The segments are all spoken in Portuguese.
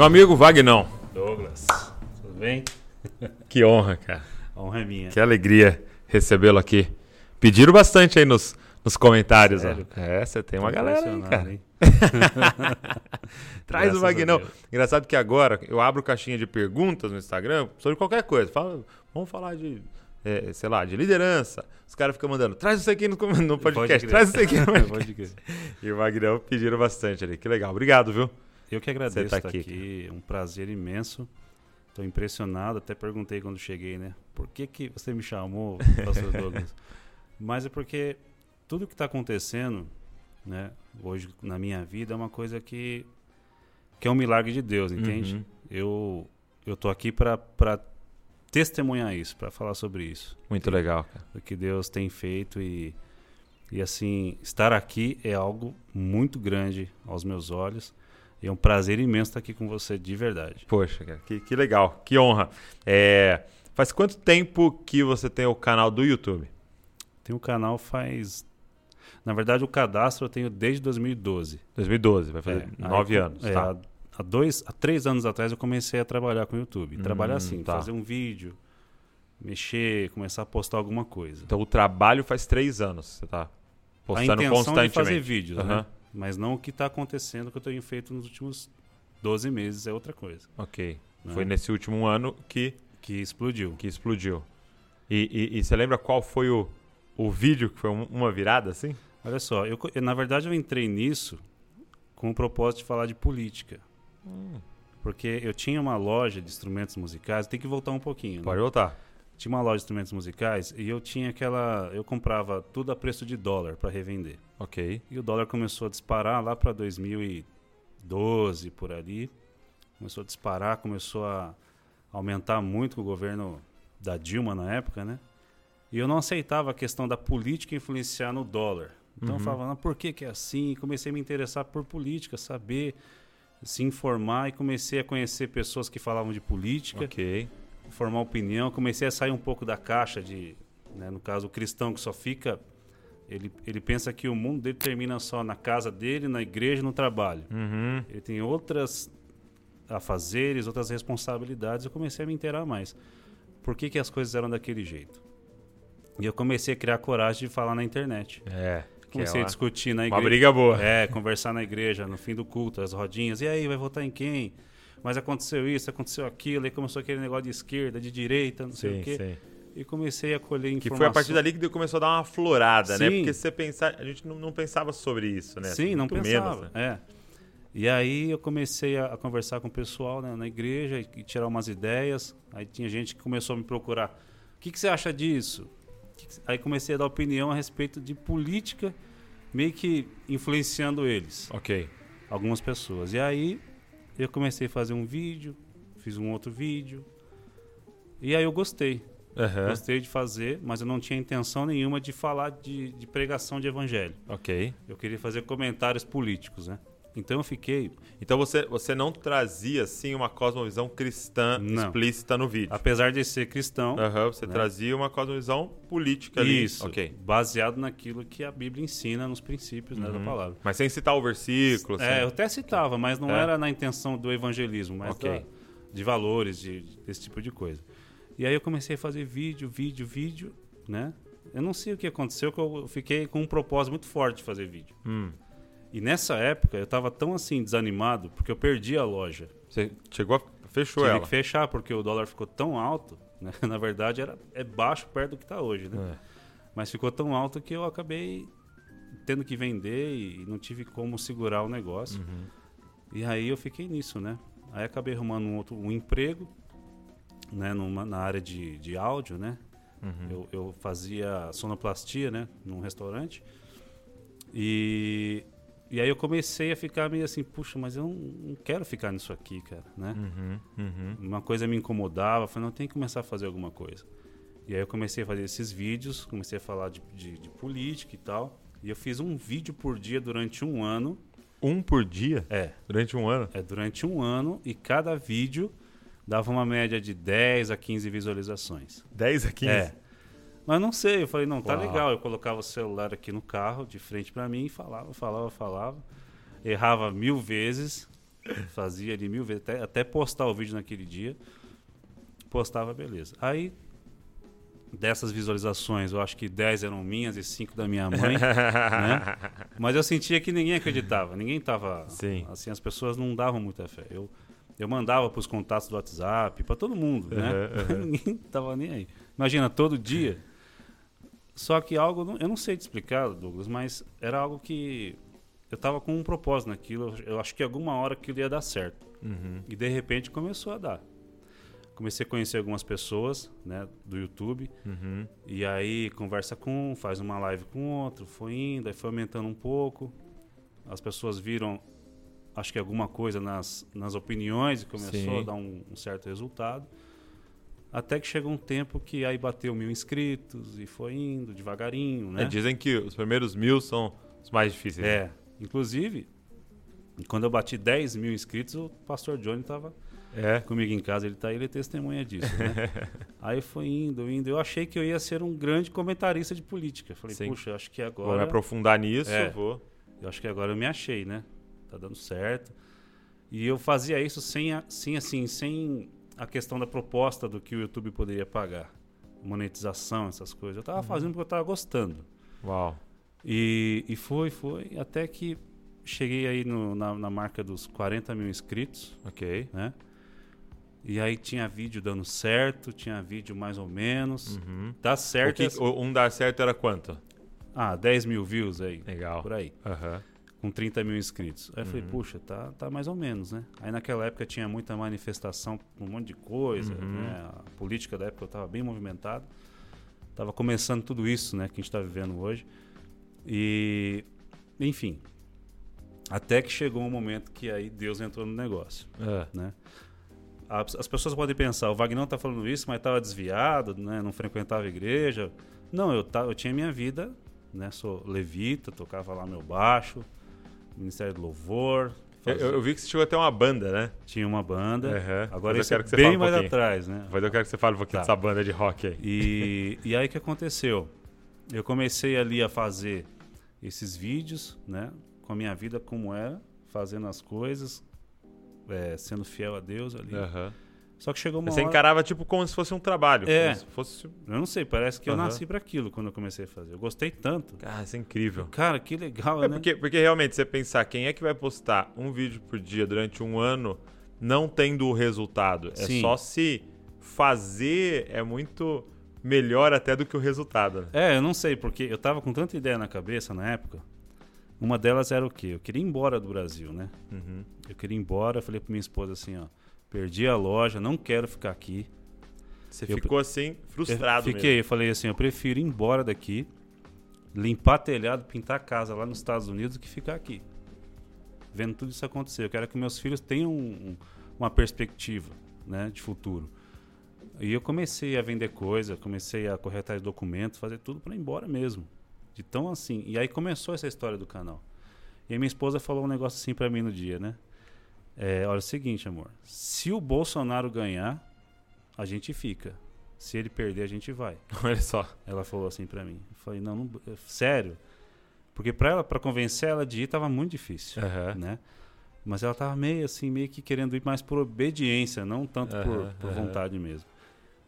Meu amigo Vagnão. Douglas, tudo bem? Que honra, cara. A honra é minha. Que alegria recebê-lo aqui. Pediram bastante aí nos, nos comentários. Sério? Ó. É, você tem uma galera aí, cara. hein? Traz Graças o Vagnão. Engraçado que agora eu abro caixinha de perguntas no Instagram sobre qualquer coisa. Fala, vamos falar de, é, sei lá, de liderança. Os caras ficam mandando, traz isso aqui no, no podcast, traz isso aqui no podcast. E o Vagnão pediram bastante ali. Que legal. Obrigado, viu? Eu que agradeço tá estar aqui, aqui, um prazer imenso. Estou impressionado, até perguntei quando cheguei, né? Por que, que você me chamou, pastor Douglas? Mas é porque tudo que está acontecendo, né, hoje na minha vida é uma coisa que, que é um milagre de Deus, entende? Uhum. Eu eu tô aqui para testemunhar isso, para falar sobre isso. Muito legal, cara. do que Deus tem feito e, e assim, estar aqui é algo muito grande aos meus olhos. E é um prazer imenso estar aqui com você, de verdade. Poxa, cara, que, que legal, que honra. É, faz quanto tempo que você tem o canal do YouTube? Tem o canal faz. Na verdade, o cadastro eu tenho desde 2012. 2012, vai fazer É, aí nove eu- anos. é, tá. há, dois, há três anos atrás eu comecei a trabalhar com o YouTube. Trabalhar Hum, assim, tá. fazer um vídeo, mexer, começar a postar alguma coisa. Então o trabalho faz três anos, você tá a postando intenção constantemente. de fazer vídeos, Aham, né? Mas não o que está acontecendo que eu tenho feito nos últimos 12 meses é outra coisa. Ok. né? Foi nesse último ano que, Que explodiu. que explodiu. E, e- e você lembra qual foi o, o vídeo que foi um- uma virada assim? Olha só, eu, na verdade eu entrei nisso com o propósito de falar de política. Porque eu tinha uma loja de instrumentos musicais, tem que voltar um pouquinho. né? Pode voltar. Tinha uma loja de instrumentos musicais e eu tinha aquela. Eu comprava tudo a preço de dólar para revender. Ok. E o dólar começou a disparar lá para 2012, por ali. Começou a disparar, começou a aumentar muito com o governo da Dilma na época, né? E eu não aceitava a questão da política influenciar no dólar. Então eu Uhum. falava, "Ah, por que, que é assim? E comecei a me interessar por política, saber, se informar e comecei a conhecer pessoas que falavam de política Ok. Formar opinião, comecei a sair um pouco da caixa de, né, no caso, o cristão que só fica, ele, ele pensa que o mundo dele termina só na casa dele, na igreja, no trabalho. Uhum. Ele tem outras afazeres, outras responsabilidades. Eu comecei a me inteirar mais. Por que, que as coisas eram daquele jeito? E eu comecei a criar coragem de falar na internet. É. é Comecei a uma, discutir na uma igreja. briga boa. É, conversar na igreja, no fim do culto, as rodinhas. E aí, vai votar em quem? Mas aconteceu isso, aconteceu aquilo. Aí começou aquele negócio de esquerda, de direita, não sei Sim, o quê. sim. E comecei a colher Que informação. foi a partir dali que começou a dar uma florada, né? Sim. Porque se você pensar, a gente não, não pensava sobre isso, né? Sim, não Muito pensava. menos, né? É. E aí eu comecei a, a conversar com o pessoal né, na igreja e, e tirar umas ideias. Aí tinha gente que começou a me procurar. O que, que você acha disso? Que que- Aí comecei a dar opinião a respeito de política, meio que influenciando eles, Ok. algumas pessoas. E aí eu comecei a fazer um vídeo, fiz um outro vídeo. E aí eu gostei. Aham. Gostei de fazer, mas eu não tinha intenção nenhuma de falar de, de pregação de evangelho. Ok. Eu queria fazer comentários políticos, né? Então eu fiquei, Então você, você não trazia, assim, uma cosmovisão cristã Não. explícita no vídeo. apesar de ser cristão, Aham, você né? trazia uma cosmovisão política ali. isso, Ok. baseado naquilo que a Bíblia ensina nos princípios né, da Uhum. palavra. Mas sem citar o versículo. É, sem- eu até citava, mas não É. era na intenção do evangelismo, mas Ok. da- de valores, de, desse tipo de coisa. E aí eu comecei a fazer vídeo, vídeo, vídeo, né? Eu não sei o que aconteceu, que eu fiquei com um propósito muito forte de fazer vídeo. Hum. E nessa época eu tava tão assim desanimado, porque eu perdi a loja. Você chegou a... Fechou Tive ela. que fechar porque o dólar ficou tão alto, né? Na verdade era é baixo perto do que está hoje, né? É. Mas ficou tão alto que eu acabei tendo que vender e não tive como segurar o negócio. Uhum. E aí eu fiquei nisso, né? Aí acabei arrumando um outro um emprego, né? Numa, na área de, de áudio, né? Uhum. Eu, eu fazia sonoplastia, né? Num restaurante. E, e aí eu comecei a ficar meio assim, puxa, mas eu não, não quero ficar nisso aqui, cara, né? Uhum. Uhum. uma coisa me incomodava, falei, não, tem que começar a fazer alguma coisa. E aí eu comecei a fazer esses vídeos, comecei a falar de, de, de política e tal. E eu fiz um vídeo por dia durante um ano. Um por dia? É, Durante um ano? é durante um ano e cada vídeo dava uma média de 10 a 15 visualizações. 10 a 15? É. Mas não sei, eu falei, não, tá Uau. legal. Eu colocava o celular aqui no carro, de frente pra mim, e falava, falava, falava. Errava mil vezes. Fazia ali mil vezes, até, até postar o vídeo naquele dia. Postava, beleza. Aí, dessas visualizações, eu acho que 10 eram minhas e 5 da minha mãe. né? Mas eu sentia que ninguém acreditava, ninguém tava. Sim. Assim, as pessoas não davam muita fé. Eu, eu mandava para os contatos do WhatsApp, para todo mundo, né? Uhum, uhum. ninguém tava nem aí. Imagina, todo dia. Só que algo, eu não sei te explicar, Douglas, mas era algo que eu tava com um propósito naquilo. Eu acho que alguma hora aquilo ia dar certo. Uhum. E de repente começou a dar. Comecei a conhecer algumas pessoas, né, do YouTube. Uhum. E aí conversa com um, faz uma live com outro, foi indo, aí foi aumentando um pouco. As pessoas viram, acho que alguma coisa nas, nas opiniões e começou Sim. a dar um, um certo resultado. Até que chegou um tempo que aí bateu mil inscritos e foi indo devagarinho, né? É, dizem que os primeiros mil são os mais difíceis. né? É, inclusive, quando eu bati 10 mil inscritos, o pastor Johnny tava É. comigo em casa, ele tá aí, ele é testemunha disso, né? aí foi indo, indo. Eu achei que eu ia ser um grande comentarista de política. Falei, Sim. puxa, acho que Vou me agora. aprofundar nisso, É. vou. Eu acho que agora eu me achei, né? Tá dando certo. E eu fazia isso sem, sem assim, sem a questão da proposta do que o YouTube poderia pagar. Monetização, essas coisas. Eu tava fazendo porque eu tava gostando. Uau. E, e foi, foi, até que cheguei aí no- na, na marca dos 40 mil inscritos, Ok. né? E aí tinha vídeo dando certo, tinha vídeo mais ou menos. Uhum. Dá certo. que- é- um dar certo era quanto? Ah, 10 mil views aí, Legal. por aí. Aham. Com 30 mil inscritos. Aí eu falei, Uhum. puxa, tá, tá mais ou menos, né? Aí naquela época tinha muita manifestação, um monte de coisa, Uhum. né? A política da época eu tava bem movimentado. Tava começando tudo isso, né, que a gente tá vivendo hoje. E, enfim, até que chegou um momento que aí Deus entrou no negócio, É. né? As, as pessoas podem pensar, o Wagner tá falando isso, mas tava desviado, né? Não frequentava a igreja. Não, eu, ta- eu tinha minha vida, né? Sou levita, tocava lá meu baixo, Ministério do Louvor. Eu, fazia- eu vi que você chegou até uma banda, né? Tinha uma banda. Aham. Agora Mas eu isso é quero que você bem fale um mais atrás, né? Mas eu quero que você fale um pouquinho Tá. dessa banda de rock aí. E, e aí o que aconteceu? Eu comecei ali a fazer esses vídeos, né? Com a minha vida como era, fazendo as coisas, é, sendo fiel a Deus ali. Aham. Só que chegou uma Você hora... encarava tipo como se fosse um trabalho. É. Como se fosse. Eu não sei, parece que eu Aham. nasci para aquilo quando eu comecei a fazer. Eu gostei tanto. Cara, isso é incrível. Cara, que legal, É né? porque, porque realmente, você pensar quem é que vai postar um vídeo por dia durante um ano não tendo o resultado. É Sim. só se fazer é muito melhor até do que o resultado. né? É, eu não sei, porque eu tava com tanta ideia na cabeça na época. Uma delas era o quê? Eu queria ir embora do Brasil, né? Uhum. Eu queria ir embora, eu falei pra minha esposa assim, ó, perdi a loja, não quero ficar aqui. Você Eu- ficou assim, frustrado eu fiquei, eu falei assim, eu prefiro ir embora daqui, limpar telhado, pintar casa lá nos Estados Unidos do que ficar aqui. Vendo tudo isso acontecer. Eu quero que meus filhos tenham um- uma perspectiva, né, de futuro. E eu comecei a vender coisa, comecei a correr atrás de documentos, fazer tudo para ir embora mesmo. De tão assim. E aí começou essa história do canal. E minha esposa falou um negócio assim para mim no dia, né? É, olha é o seguinte, amor. Se o Bolsonaro ganhar, a gente fica. Se ele perder, a gente vai. Olha só. Ela falou assim pra mim. Eu falei, não, não é sério. Porque pra ela, para convencer ela de ir, tava muito difícil, Aham. né? Mas ela tava meio assim, meio que querendo ir mais por obediência, não tanto por, Aham, por aham. vontade mesmo.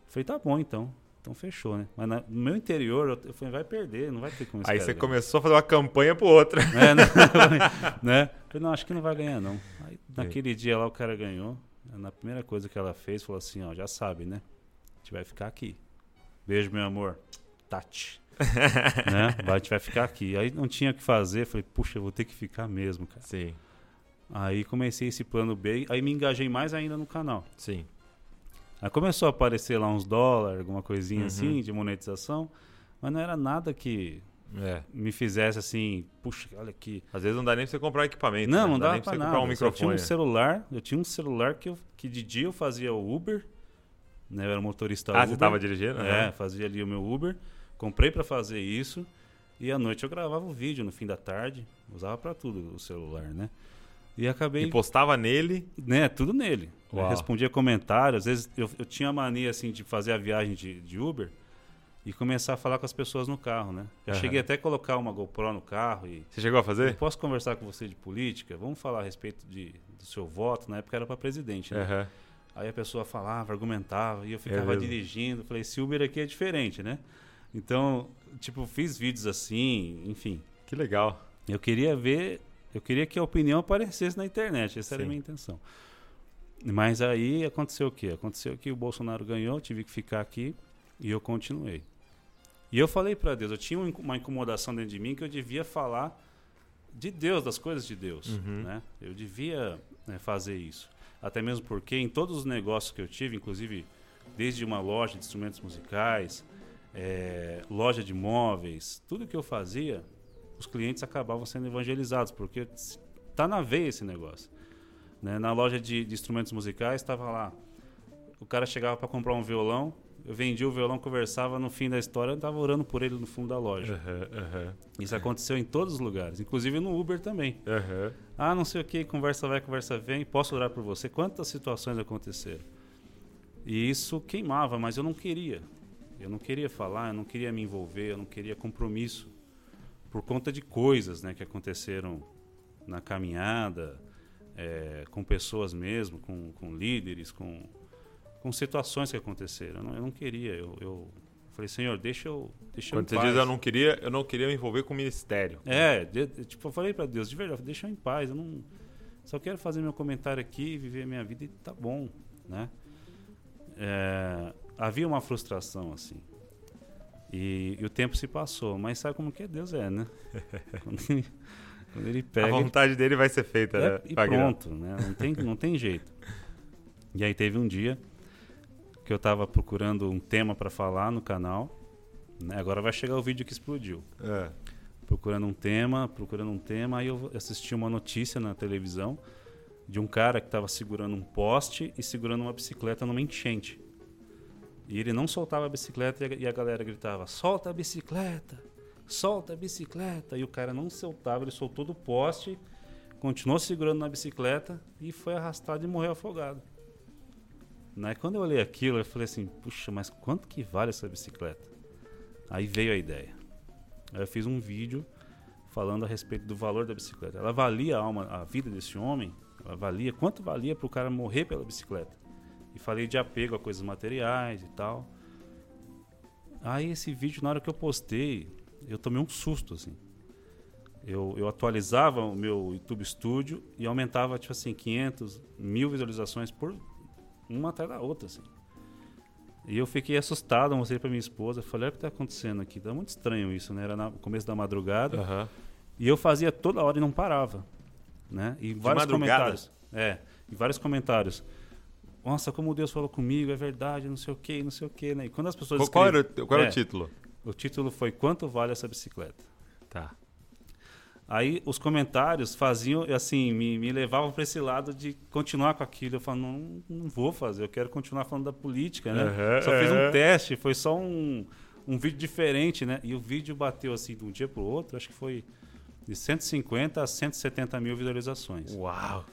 Eu falei, tá bom então. Então fechou, né? Mas na- no meu interior, eu, eu falei, vai perder, não vai ter como Aí você começou a fazer uma campanha pro outro. É, né? né? Falei, não, acho que não vai ganhar, não. Aí, naquele dia lá, o cara ganhou. Na primeira coisa que ela fez, falou assim, ó, já sabe, né? A gente vai ficar aqui. Beijo, meu amor. Tati. né? A gente vai ficar aqui. Aí não tinha o que fazer. Falei, puxa, eu vou ter que ficar mesmo, cara. Sim, Aí comecei esse plano B. Aí me engajei mais ainda no canal. sim. Aí começou a aparecer lá uns dólares, alguma coisinha Uhum. assim, de monetização. Mas não era nada que É. me fizesse assim, puxa, olha aqui. Às vezes não dá nem pra você comprar equipamento. Não, né? não dá dava nem pra você nada. comprar um Eu só tinha um microfone. celular, eu tinha um celular que, eu, que de dia eu fazia o Uber, né? Eu era motorista ah, Uber. você tava dirigindo? É, Aham. fazia ali o meu Uber. Comprei pra fazer isso. E à noite eu gravava o vídeo no fim da tarde. Usava pra tudo o celular, né? E acabei, E postava nele. né, tudo nele. Respondia comentários. Às vezes eu, eu tinha a mania, assim, de fazer a viagem de, de Uber. e começar a falar com as pessoas no carro, né? Eu Aham. cheguei até a colocar uma GoPro no carro e Você chegou a fazer? posso conversar com você de política? Vamos falar a respeito de, do seu voto. Na época era para presidente, né? Aham. Aí a pessoa falava, argumentava, e eu É ficava mesmo. dirigindo. Falei, esse Uber aqui é diferente, né? Então, tipo, fiz vídeos assim, enfim. Que legal. Eu queria ver, eu queria que a opinião aparecesse na internet. Essa era a Sim. minha intenção. Mas aí aconteceu o quê? Aconteceu que o Bolsonaro ganhou, tive que ficar aqui e eu continuei. E eu falei para Deus, eu tinha um uma incomodação dentro de mim que eu devia falar de Deus, das coisas de Deus, Uhum. né? Eu devia né, fazer isso. Até mesmo porque em todos os negócios que eu tive, inclusive desde uma loja de instrumentos musicais, eh, loja de móveis, tudo que eu fazia, os clientes acabavam sendo evangelizados, porque tá na veia esse negócio. Né? Na loja de, de instrumentos musicais, estava lá. O cara chegava para comprar um violão, eu vendia o violão, conversava, no fim da história eu estava orando por ele no fundo da loja. Aham, aham, Isso aconteceu em todos os lugares, inclusive no Uber também. aham. Ah, não sei o que, conversa vai, conversa vem, posso orar por você? Quantas situações aconteceram? E isso queimava, mas eu não queria. Eu não queria falar, eu não queria me envolver, eu não queria compromisso. Por conta de coisas né, que aconteceram na caminhada, eh, com pessoas mesmo, com, com líderes, com, com situações que aconteceram. Eu não, eu não queria, eu, eu falei, Senhor, deixa eu, deixa eu Quando em você diz eu não queria, eu não queria me envolver com o ministério. É, de- tipo, eu falei pra Deus, de verdade, deixa eu em paz, eu não só quero fazer meu comentário aqui, viver minha vida e tá bom, né? É, havia uma frustração assim. E, e o tempo se passou, mas sabe como que é Deus é, né? quando, ele, ele A pega, vontade dele vai ser feita, é, né? e pronto, né? Não tem, não tem jeito. E aí teve um dia que eu tava procurando um tema para falar no canal, né? Agora vai chegar o vídeo que explodiu É. procurando um tema, procurando um tema, aí eu assisti uma notícia na televisão de um cara que estava segurando um poste e segurando uma bicicleta numa enchente. E ele não soltava a bicicleta e a galera gritava: "Solta a bicicleta! Solta a bicicleta!" E o cara não soltava, ele soltou do poste, continuou segurando na bicicleta e foi arrastado e morreu afogado. Né? Quando eu olhei aquilo, eu falei assim: "Puxa, mas quanto que vale essa bicicleta?" Aí veio a ideia. Aí eu fiz um vídeo falando a respeito do valor da bicicleta. Ela valia a alma, a vida desse homem, ela valia quanto valia para o cara morrer pela bicicleta. E falei de apego a coisas materiais e tal. Aí esse vídeo, na hora que eu postei, eu tomei um susto assim. Eu, eu atualizava o meu YouTube Studio e aumentava tipo assim 500, mil visualizações por uma atrás da outra assim. E eu fiquei assustado, mostrei pra minha esposa, falei, olha o que tá acontecendo aqui, tá muito estranho isso, né? Era no começo da madrugada. Aham. E eu fazia toda hora e não parava, né? E vários madrugada? comentários. É, e vários comentários. Nossa, como Deus falou comigo, é verdade, não sei o que, não sei o que, né? E quando as pessoas Qual, qual era, escrevem- qual era É. o título? O título foi Quanto vale essa bicicleta? Tá. Aí os comentários faziam, assim, me, me levavam para esse lado de continuar com aquilo. Eu falo, não, não vou fazer, eu quero continuar falando da política, né? Aham, só fiz um teste, foi só um, um vídeo diferente, né? E o vídeo bateu, assim, de um dia pro outro, acho que foi de 150 a 170 mil visualizações. Uau.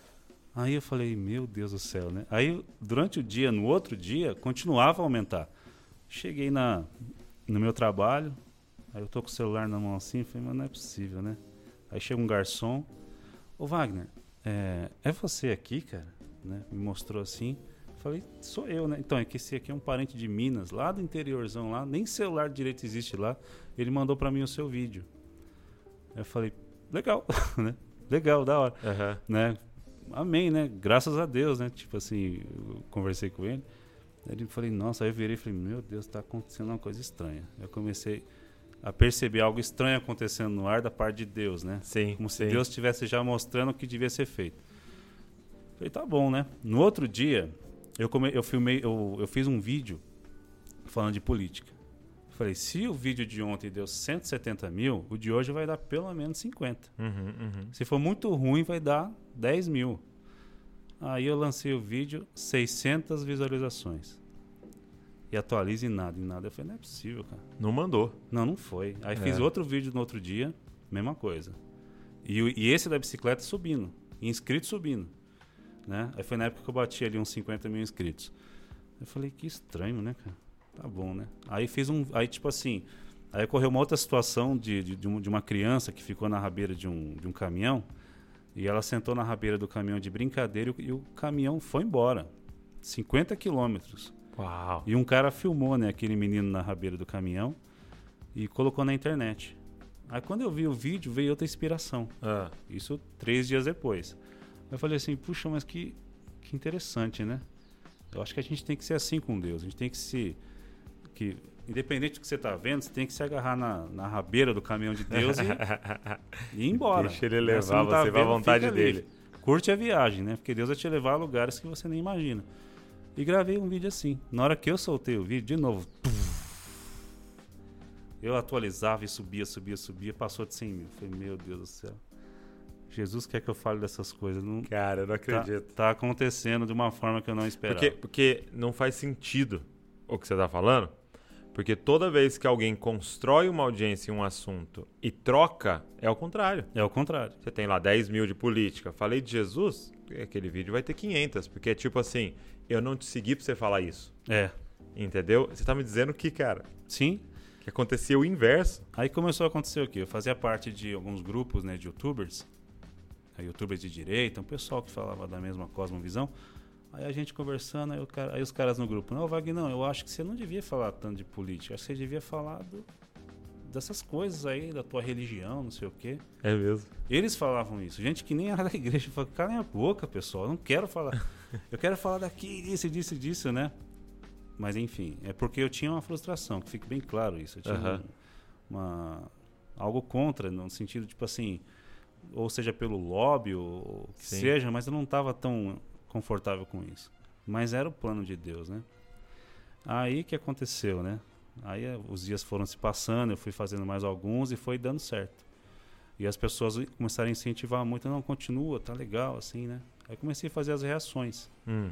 Aí eu falei, meu Deus do céu, né? Aí, durante o dia, no outro dia, continuava a aumentar. Cheguei na, no meu trabalho, aí eu tô com o celular na mão assim, falei, mas não é possível, né? Aí chega um garçom, ô Wagner, é, é você aqui, cara? Né? Me mostrou assim. Falei, sou eu, né? Então, é que esse aqui é um parente de Minas, lá do interiorzão lá, nem celular direito existe lá. Ele mandou pra mim o seu vídeo. Eu falei, legal, né? Legal, da hora Aham. né? Amém, né? Graças a Deus, né? Tipo assim, eu conversei com ele. Aí ele falei, nossa, aí eu virei e falei, meu Deus, tá acontecendo uma coisa estranha. Eu comecei a perceber algo estranho acontecendo no ar da parte de Deus, né? Sim. Como se sim. Deus estivesse já mostrando o que devia ser feito. Falei, tá bom, né? No outro dia, eu, come, eu filmei, eu, eu fiz um vídeo falando de política. Falei, se o vídeo de ontem deu 170 mil, o de hoje vai dar pelo menos 50. Uhum, uhum. Se for muito ruim, vai dar 10 mil. Aí eu lancei o vídeo, 600 visualizações. E atualiza em nada, em nada. Eu falei, não é possível, cara. Não mandou. Não, não foi. Aí É. fiz outro vídeo no outro dia, mesma coisa. E, e esse da bicicleta subindo. Inscritos subindo. Né? Aí foi na época que eu bati ali uns 50 mil inscritos. Eu falei, que estranho, né, cara? Tá bom, né? Aí fiz um. Aí, tipo assim. Aí ocorreu uma outra situação de, de, de uma criança que ficou na rabeira de um, de um caminhão. E ela sentou na rabeira do caminhão de brincadeira e o, caminhão foi embora. 50 quilômetros. Uau. E um cara filmou, né, aquele menino na rabeira do caminhão e colocou na internet. Aí quando eu vi o vídeo, veio outra inspiração. Ah, Isso três dias depois. Eu falei assim, puxa, mas que, que interessante, né? Eu acho que a gente tem que ser assim com Deus. A gente tem que se. Que, independente do que você está vendo, você tem que se agarrar na, na rabeira do caminhão de Deus e, e ir embora. Deixa ele Né? levar não tá você vendo, vontade fica ali. dele. Curte a viagem, né? Porque Deus vai te levar a lugares que você nem imagina. E gravei um vídeo assim. Na hora que eu soltei o vídeo, de novo. Eu atualizava e subia, subia, subia. Passou de 100 mil. Falei, meu Deus do céu. Jesus quer que eu fale dessas coisas. Não, cara, eu não tá, acredito. tá acontecendo de uma forma que eu não esperava. Porque, porque não faz sentido o que você tá falando. Porque toda vez que alguém constrói uma audiência em um assunto e troca, é o contrário. É o contrário. Você tem lá 10 mil de política. Falei de Jesus, aquele vídeo vai ter 500. Porque é tipo assim, eu não te segui pra você falar isso. É. Entendeu? Você tá me dizendo que, cara, Sim. que acontecia o inverso. Aí começou a acontecer o quê? Eu fazia parte de alguns grupos né, de youtubers, eh, youtubers de direita, um pessoal que falava da mesma cosmovisão. Aí a gente conversando, aí, cara- aí os caras no grupo, não, Wagner, não, eu acho que você não devia falar tanto de política, acho que você devia falar do- dessas coisas aí, da tua religião, não sei o quê. É mesmo. Eles falavam isso, gente que nem era da igreja, falava, calem a boca, pessoal, eu não quero falar. Eu quero falar daqui, disso, disso, disso, né? Mas enfim, é porque eu tinha uma frustração, que fique bem claro isso. Eu tinha Aham. um- uma, algo contra, no sentido, tipo assim, ou seja pelo lobby, ou o que seja, mas eu não estava tão confortável com isso. Mas era o plano de Deus, né? Aí que aconteceu, né? Aí eh, os dias foram se passando, eu fui fazendo mais alguns e foi dando certo. E as pessoas começaram a incentivar muito, não, continua, tá legal, assim, né? Aí comecei a fazer as reações. Hum.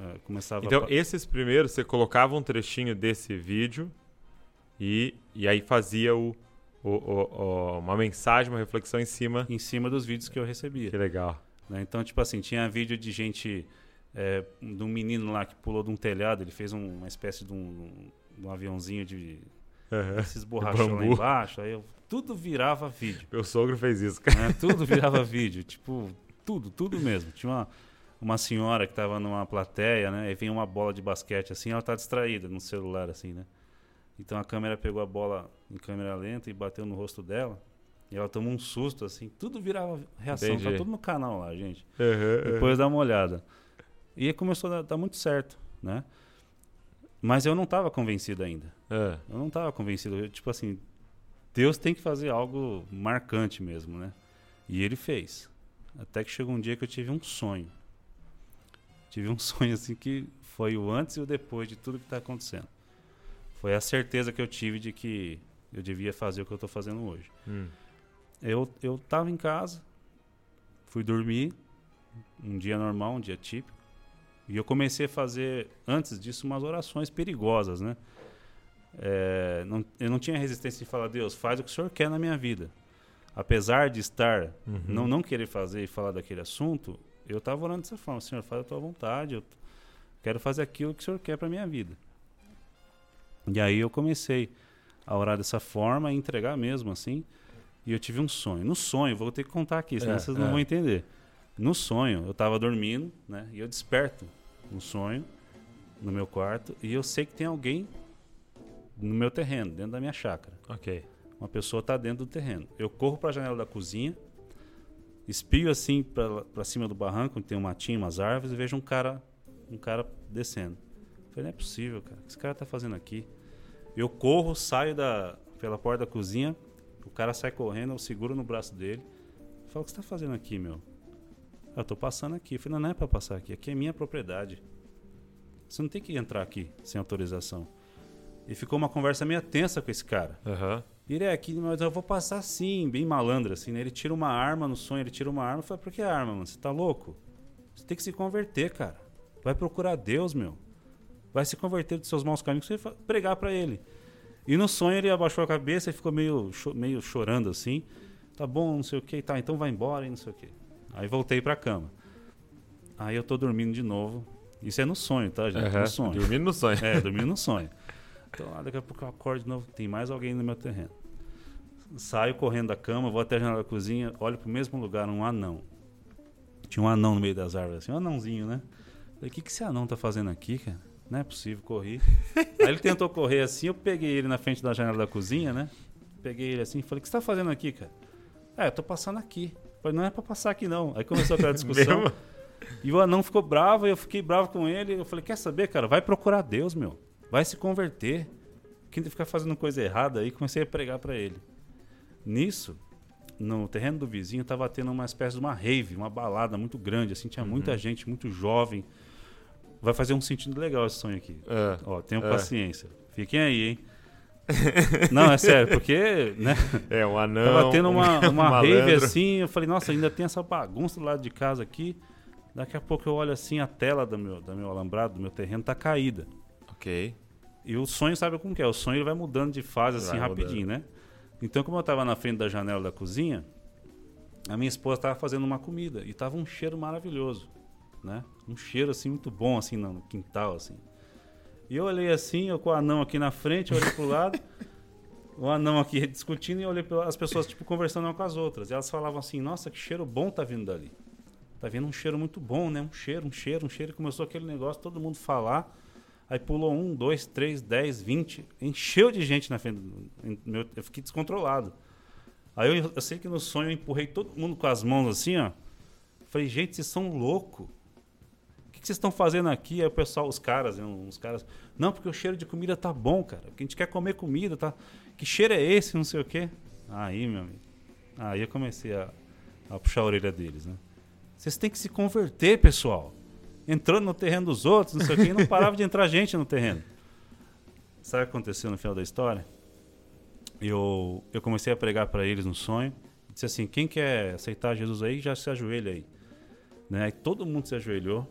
Eh, começava Então, a... esses primeiros, você colocava um trechinho desse vídeo e, e aí fazia o, o- o- o- uma mensagem, uma reflexão em cima. em cima dos vídeos que eu recebia. Que legal. Né? Então, tipo assim, tinha vídeo de gente, é, de um menino lá que pulou de um telhado, ele fez um- uma espécie de um, de um aviãozinho de Aham. esses borrachão lá embaixo, aí eu, tudo virava vídeo, Meu sogro fez isso, cara. né? Tudo virava vídeo, tipo, tudo, tudo mesmo. Tinha uma, uma senhora que tava numa plateia, né? Aí vem uma bola de basquete assim, ela tá distraída no celular assim, né? Então a câmera pegou a bola em câmera lenta e bateu no rosto dela. E ela tomou um susto, assim, tudo virava reação. Tá Entendi. tudo no canal lá, gente. Aham, Depois dá uma olhada. E começou a dar, muito certo, né? Mas eu não estava convencido ainda. aham. Eu não estava convencido. Eu, tipo assim, Deus tem que fazer algo marcante mesmo, né? E ele fez. Até que chegou um dia que eu tive um sonho. Tive um sonho assim que foi o antes e o depois de tudo que está acontecendo. Foi a certeza que eu tive de que eu devia fazer o que eu estou fazendo hoje. Hum. Eu, eu tava em casa, fui dormir, um dia normal, um dia típico, e eu comecei a fazer, antes disso, umas orações perigosas, né? É, não- eu não tinha resistência de falar, Deus, faz o que o Senhor quer na minha vida. Apesar de estar, Uhum. não, não querer fazer e falar daquele assunto, eu estava orando dessa forma, Senhor, faz a tua vontade, eu quero fazer aquilo que o Senhor quer para minha vida. E aí eu comecei a orar dessa forma, e entregar mesmo assim, e eu tive um sonho. No sonho, vou ter que contar aqui, senão É, vocês não é. vão entender. No sonho, eu estava dormindo, né? E eu desperto no sonho, no meu quarto, e eu sei que tem alguém no meu terreno, dentro da minha chácara. Ok. Uma pessoa está dentro do terreno. Eu corro para a janela da cozinha, espio assim para cima do barranco, onde tem um matinho, umas árvores, e vejo um cara, um cara descendo. Falei, não é possível, cara. O que esse cara tá fazendo aqui? Eu corro, saio da, pela porta da cozinha, o cara sai correndo, eu seguro no braço dele. Falo, o que você tá fazendo aqui, meu? Eu tô passando aqui. Eu falei, não, não é para passar aqui, aqui é minha propriedade. Você não tem que entrar aqui sem autorização. E ficou uma conversa meio tensa com esse cara. Aham. E ele é aqui, mas eu vou passar sim, bem malandro, assim, né? Ele tira uma arma no sonho, ele tira uma arma. Eu falei, por que arma, mano? Você tá louco? Você tem que se converter, cara. Vai procurar Deus, meu. Vai se converter dos seus maus caminhos e pregar pra ele. E no sonho ele abaixou a cabeça e ficou meio, meio chorando assim. Tá bom, não sei o que, tá, então vai embora e não sei o que. Aí voltei pra cama. Aí eu tô dormindo de novo. Isso é no sonho, tá, gente? Aham. No sonho. Dormindo no sonho. É, dormindo no sonho. Então, lá, daqui a pouco eu acordo de novo, tem mais alguém no meu terreno. Saio correndo da cama, vou até a janela da cozinha, olho pro mesmo lugar, um anão. Tinha um anão no meio das árvores, assim, um anãozinho, né? Falei, o que, que esse anão tá fazendo aqui, cara? Não é possível, corri. Aí ele tentou correr assim, eu peguei ele na frente da janela da cozinha, né? Peguei ele assim, falei, o que você tá fazendo aqui, cara? É, eu tô passando aqui. Falei, não é pra passar aqui não. Aí começou aquela discussão. E o anão ficou bravo, eu fiquei bravo com ele. Eu falei, quer saber, cara? Vai procurar Deus, meu. Vai se converter. Quem ficar fazendo coisa errada aí, comecei a pregar para ele. Nisso, no terreno do vizinho, tava tendo uma espécie de uma rave, uma balada muito grande, assim, tinha muita Uhum. gente, muito jovem. Vai fazer um sentido legal esse sonho aqui. É. Ó, tenham É. paciência. Fiquem aí, hein? Não, é sério, porque, né? É, um anão. Tava tendo uma, um uma rave assim, eu falei, nossa, ainda tem essa bagunça do lado de casa aqui. Daqui a pouco eu olho assim, a tela do meu, do meu alambrado, do meu terreno, tá caída. Ok. E o sonho, sabe como que é? O sonho ele vai mudando de fase assim Vai rapidinho, né? Então, como eu tava na frente da janela da cozinha, a minha esposa tava fazendo uma comida e tava um cheiro maravilhoso, né? Um cheiro assim muito bom assim no quintal assim. E eu olhei assim, eu com o anão aqui na frente, olhei pro lado, o anão aqui discutindo e olhei para as pessoas tipo conversando uma com as outras. E elas falavam assim: "Nossa, que cheiro bom tá vindo dali". Tá vindo um cheiro muito bom, né? Um cheiro, um cheiro, um cheiro. E começou aquele negócio, todo mundo falar. Aí pulou um, dois, três, dez, vinte. Encheu de gente na frente. Eu fiquei descontrolado. Aí eu, eu sei que no sonho eu empurrei todo mundo com as mãos assim, ó. Falei, gente, vocês são loucos. Vocês estão fazendo aqui? Aí o pessoal, os caras, né, uns caras. Não, porque o cheiro de comida tá bom, cara. Porque a gente quer comer comida, tá? Que cheiro é esse? Não sei o quê. Aí, meu amigo. Aí eu comecei a, a puxar a orelha deles, né? Vocês têm que se converter, pessoal. Entrando no terreno dos outros, não sei o quê, e não parava de entrar gente no terreno. Sabe o que aconteceu no final da história? Eu, eu comecei a pregar para eles no sonho. Disse assim: quem quer aceitar Jesus aí, já se ajoelha aí. Né? Todo mundo se ajoelhou.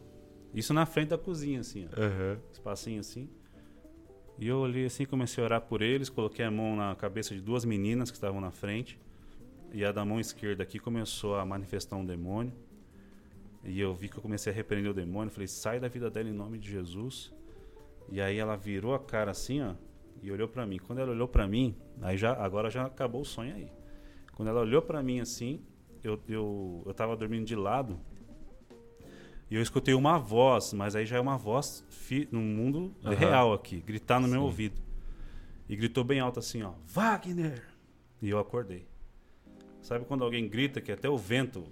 Isso na frente da cozinha, assim, ó Aham. espacinho assim. E eu olhei assim, comecei a orar por eles, coloquei a mão na cabeça de duas meninas que estavam na frente. E a da mão esquerda aqui começou a manifestar um demônio. E eu vi que eu comecei a repreender o demônio, falei: "Sai da vida dela em nome de Jesus". E aí ela virou a cara assim, ó, e olhou pra mim. Quando ela olhou pra mim, aí já agora já acabou o sonho aí. Quando ela olhou pra mim assim, eu eu eu tava dormindo de lado. E eu escutei uma voz, mas aí já é uma voz no mundo real aqui, gritar no meu Sim. ouvido. E gritou bem alto assim, ó, Wagner! E eu acordei. Sabe quando alguém grita que até o vento,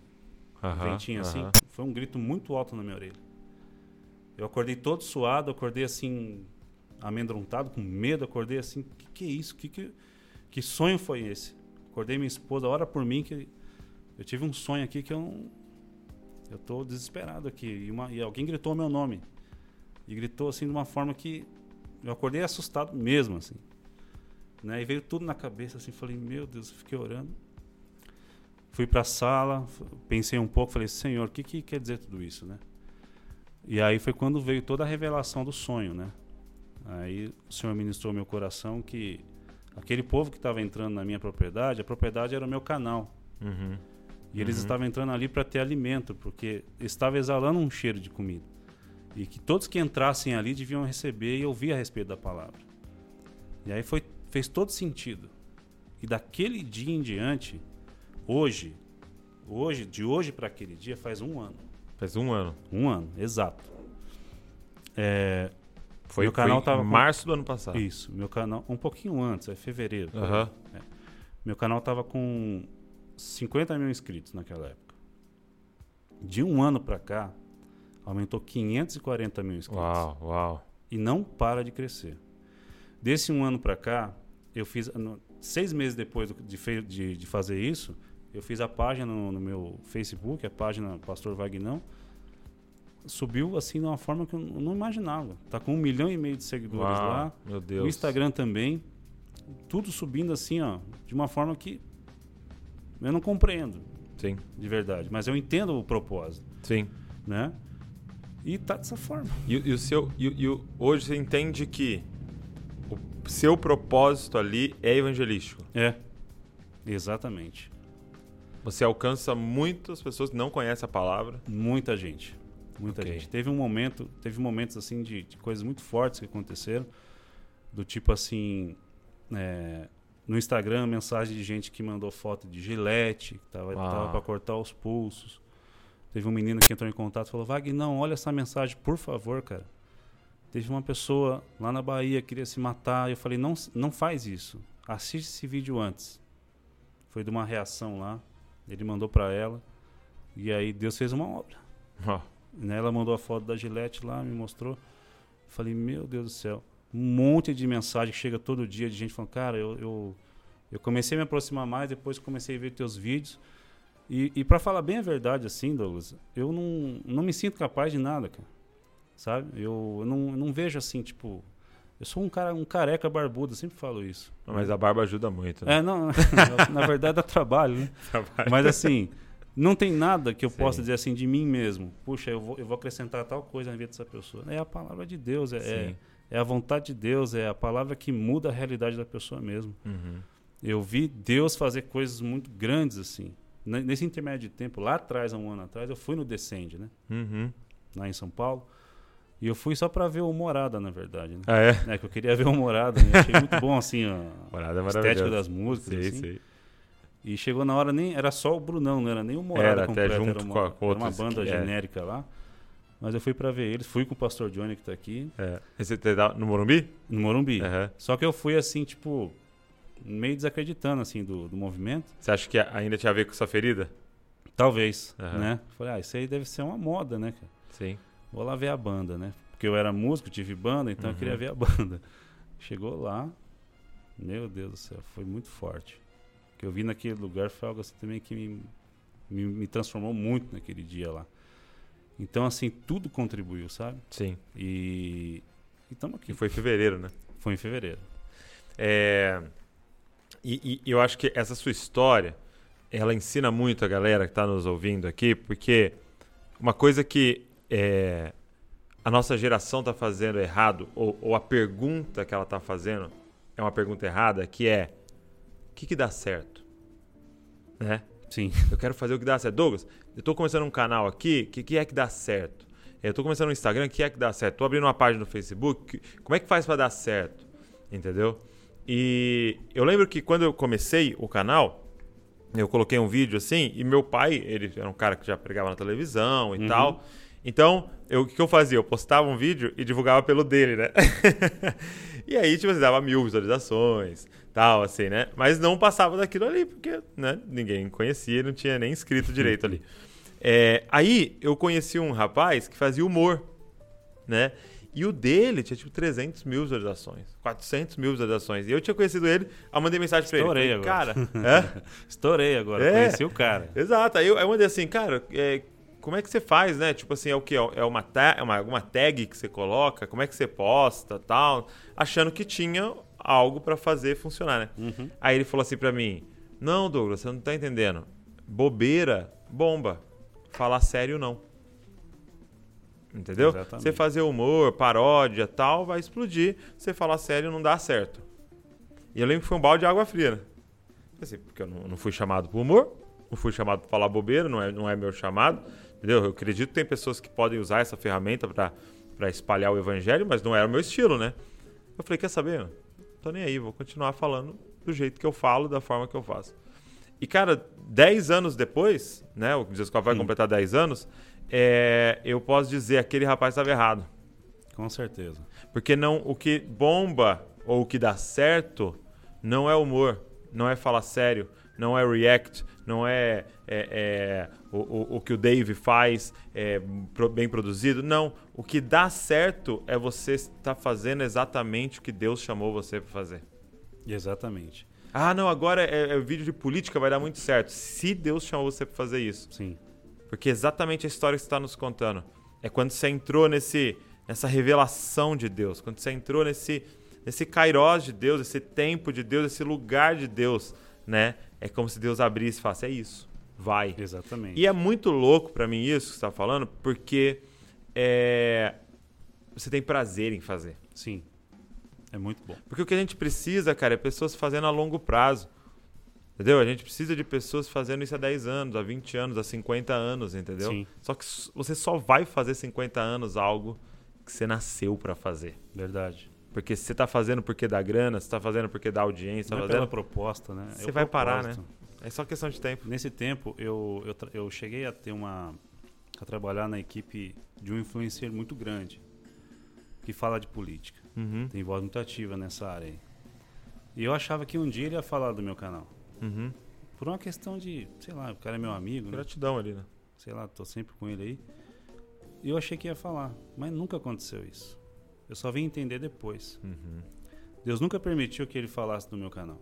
Aham, ventinho assim? Foi um grito muito alto na minha orelha. Eu acordei todo suado, acordei assim, amedrontado, com medo, acordei assim, que que é isso? Que, que, que sonho foi esse? Acordei minha esposa, ora por mim que eu tive um sonho aqui que eu não, eu tô desesperado aqui. E, uma- e alguém gritou meu nome. E gritou assim de uma forma que eu acordei assustado mesmo, assim. Né? E veio tudo na cabeça, assim, falei, meu Deus, eu fiquei orando. Fui pra sala, f- pensei um pouco, falei, Senhor, o que, que quer dizer tudo isso, né? E aí foi quando veio toda a revelação do sonho, né? Aí o Senhor ministrou meu coração que aquele povo que estava entrando na minha propriedade, a propriedade era o meu canal. Uhum. E eles Uhum. estavam entrando ali para ter alimento, porque estava exalando um cheiro de comida. E que todos que entrassem ali deviam receber e ouvir a respeito da palavra. E aí foi, fez todo sentido. E daquele dia em diante, hoje, hoje, de hoje para aquele dia, faz um ano. Faz um ano. Um ano, exato. É, Foi, Meu canal foi tava em com- março do ano passado. isso, meu canal, um pouquinho antes, é fevereiro. aí. Aham. Meu canal tava com 50 mil inscritos naquela época. De um ano pra cá, aumentou 540 mil inscritos. Uau, uau. E não para de crescer. Desse um ano pra cá, eu fiz. no- seis meses depois de, de- de fazer isso, eu fiz a página no, no meu Facebook, a página Pastor Vagnão. Subiu assim de uma forma que eu não imaginava. Tá com um milhão e meio de seguidores Uau, lá. meu Deus. O Instagram também. Tudo subindo assim, ó, de uma forma que eu não compreendo, Sim, de verdade. Mas eu entendo o propósito, sim. né? E tá dessa forma. E, e o seu, e, e o- hoje você entende que o seu propósito ali é evangelístico. É. Exatamente. Você alcança muitas pessoas que não conhecem a palavra. Muita gente. Muita Ok. gente. Teve um momento, teve momentos assim de, de coisas muito fortes que aconteceram. Do tipo assim, é, no Instagram, mensagem de gente que mandou foto de gilete, que tava, Uau. tava para cortar os pulsos. Teve um menino que entrou em contato e falou: Wagner, não, olha essa mensagem, por favor, cara. Teve uma pessoa lá na Bahia que queria se matar. Eu falei: não, não faz isso. Assiste esse vídeo antes. Foi de uma reação lá. Ele mandou para ela. E aí Deus fez uma obra. Né? Ela mandou a foto da Gillette lá, me mostrou. Falei, meu Deus do céu. Um monte de mensagem que chega todo dia de gente falando, cara, eu, eu, eu comecei a me aproximar mais, depois comecei a ver teus vídeos. E, e para falar bem a verdade, assim, Douglas, eu não, não me sinto capaz de nada, cara. Sabe? Eu, eu não, eu não vejo assim, tipo. Eu sou um cara, um careca barbudo, sempre falo isso. mas a barba ajuda muito, né? É, não, na verdade dá trabalho, né? Mas assim, não tem nada que eu Sim. possa dizer assim de mim mesmo. Puxa, eu vou, eu vou acrescentar tal coisa na vida dessa pessoa. É a palavra de Deus, é, é, é a vontade de Deus, é a palavra que muda a realidade da pessoa mesmo. Uhum. Eu vi Deus fazer coisas muito grandes assim. Ne- Nesse intermédio de tempo, lá atrás, há um ano atrás, eu fui no Descende, né? Uhum. Lá em São Paulo. E eu fui só pra ver o Morada, na verdade, né? Ah, é? É que eu queria ver o Morada, né? Achei muito bom, assim, a Morada é estética das músicas. Sei, assim. sei. E chegou na hora, nem era só o Brunão, não era nem o Morada Era, até completo, junto era com uma, a- com era uma banda é. genérica lá. Mas eu fui pra ver eles, fui com o Pastor Johnny que tá aqui, É. Esse tá no Morumbi? no Morumbi. Aham. Só que eu fui assim, tipo, meio desacreditando assim do, do movimento. Você acha que ainda tinha a ver com sua ferida? Talvez, Aham. né? Falei, ah, isso aí deve ser uma moda, né, cara? Sim. Vou lá ver a banda, né? Porque eu era músico, tive banda, então eu Uhum. queria ver a banda. Chegou lá, meu Deus do céu, foi muito forte. O que eu vi naquele lugar foi algo assim também que me, me, me transformou muito naquele dia lá. Então, assim, tudo contribuiu, sabe? Sim. E estamos aqui. Que foi em fevereiro, né? Foi em fevereiro. É, E, e eu acho que essa sua história, ela ensina muito a galera que está nos ouvindo aqui, porque uma coisa que é, a nossa geração está fazendo errado, ou, ou a pergunta que ela está fazendo é uma pergunta errada, que é o que, que dá certo? Né? Sim. Eu quero fazer o que dá certo. Douglas, eu estou começando um canal aqui, o que, que é que dá certo? Eu estou começando um Instagram, o que é que dá certo? Estou abrindo uma página no Facebook, que- como é que faz para dar certo? Entendeu? E eu lembro que quando eu comecei o canal, eu coloquei um vídeo assim, e meu pai, ele era um cara que já pregava na televisão e Uhum. tal. Então, eu- o que eu fazia? Eu postava um vídeo e divulgava pelo dele, né? e aí, tipo assim, dava mil visualizações, tal, assim, né? Mas não passava daquilo ali, porque né, ninguém conhecia, não tinha nem escrito direito ali. É, aí, eu conheci um rapaz que fazia humor, né? E o dele tinha, tipo, 300 mil visualizações, 400 mil visualizações. E eu tinha conhecido ele, eu mandei mensagem pra Estourei ele. Falei, agora. Cara, é? Estourei agora, É. conheci o cara. Exato. Aí eu, aí eu mandei assim, cara, é, como é que você faz, né? Tipo assim, é o que? É uma, ta- é uma, alguma tag que você coloca? Como é que você posta tal? Achando que tinha algo pra fazer funcionar, né? Uhum. Aí ele falou assim pra mim: Não, Douglas, você não tá entendendo. Bobeira, bomba. Falar sério, não. Entendeu? Exatamente. Você fazer humor, paródia tal, vai explodir. Você falar sério, não dá certo. E eu lembro que foi um balde de água fria, né? Assim, porque eu não, não fui chamado pro humor, não fui chamado pra falar bobeira, não é, não é meu chamado. Entendeu? Eu acredito que tem pessoas que podem usar essa ferramenta pra espalhar o evangelho, mas não era o meu estilo, né? Eu falei, quer saber? Tô nem aí, vou continuar falando do jeito que eu falo, da forma que eu faço. E, cara, 10 anos depois, né? O Jesus vai Sim. completar 10 anos, é, eu posso dizer aquele rapaz estava errado. Com certeza. Porque não, o que bomba ou o que dá certo não é humor, não é falar sério, não é react, não é, é- é o, o- o que o Dave faz é, bem produzido. Não. O que dá certo é você estar fazendo exatamente o que Deus chamou você para fazer. Exatamente. Ah, não, agora é, é vídeo de política, vai dar muito certo. Se Deus chamou você para fazer isso. Sim. Porque exatamente a história que você está nos contando. É quando você entrou nesse, nessa revelação de Deus, quando você entrou nesse, nesse kairós de Deus, esse tempo de Deus, esse lugar de Deus, né? É como se Deus abrisse e falasse, é isso, vai. Exatamente. E é muito louco pra mim isso que você tá falando, porque é, você tem prazer em fazer. Sim. É muito bom. Porque o que a gente precisa, cara, é pessoas fazendo a longo prazo. Entendeu? A gente precisa de pessoas fazendo isso há 10 anos, há 20 anos, há 50 anos, entendeu? Sim. Só que você só vai fazer 50 anos algo que você nasceu pra fazer. Verdade. Porque se você tá fazendo porque dá grana, você tá fazendo porque dá audiência, tá Não é fazendo... pela proposta, né? Você É o vai parar, propósito. É só questão de tempo. Nesse tempo, eu, eu, eu cheguei a ter uma. a trabalhar na equipe de um influencer muito grande que fala de política. Uhum. Tem voz muito ativa nessa área aí. E eu achava que um dia ele ia falar do meu canal. Uhum. Por uma questão de, sei lá, o cara é meu amigo, né? Gratidão ali, né? sei lá, tô sempre com ele aí. E eu achei que ia falar, mas nunca aconteceu isso. Eu só vim entender depois. Uhum. Deus nunca permitiu que ele falasse do meu canal.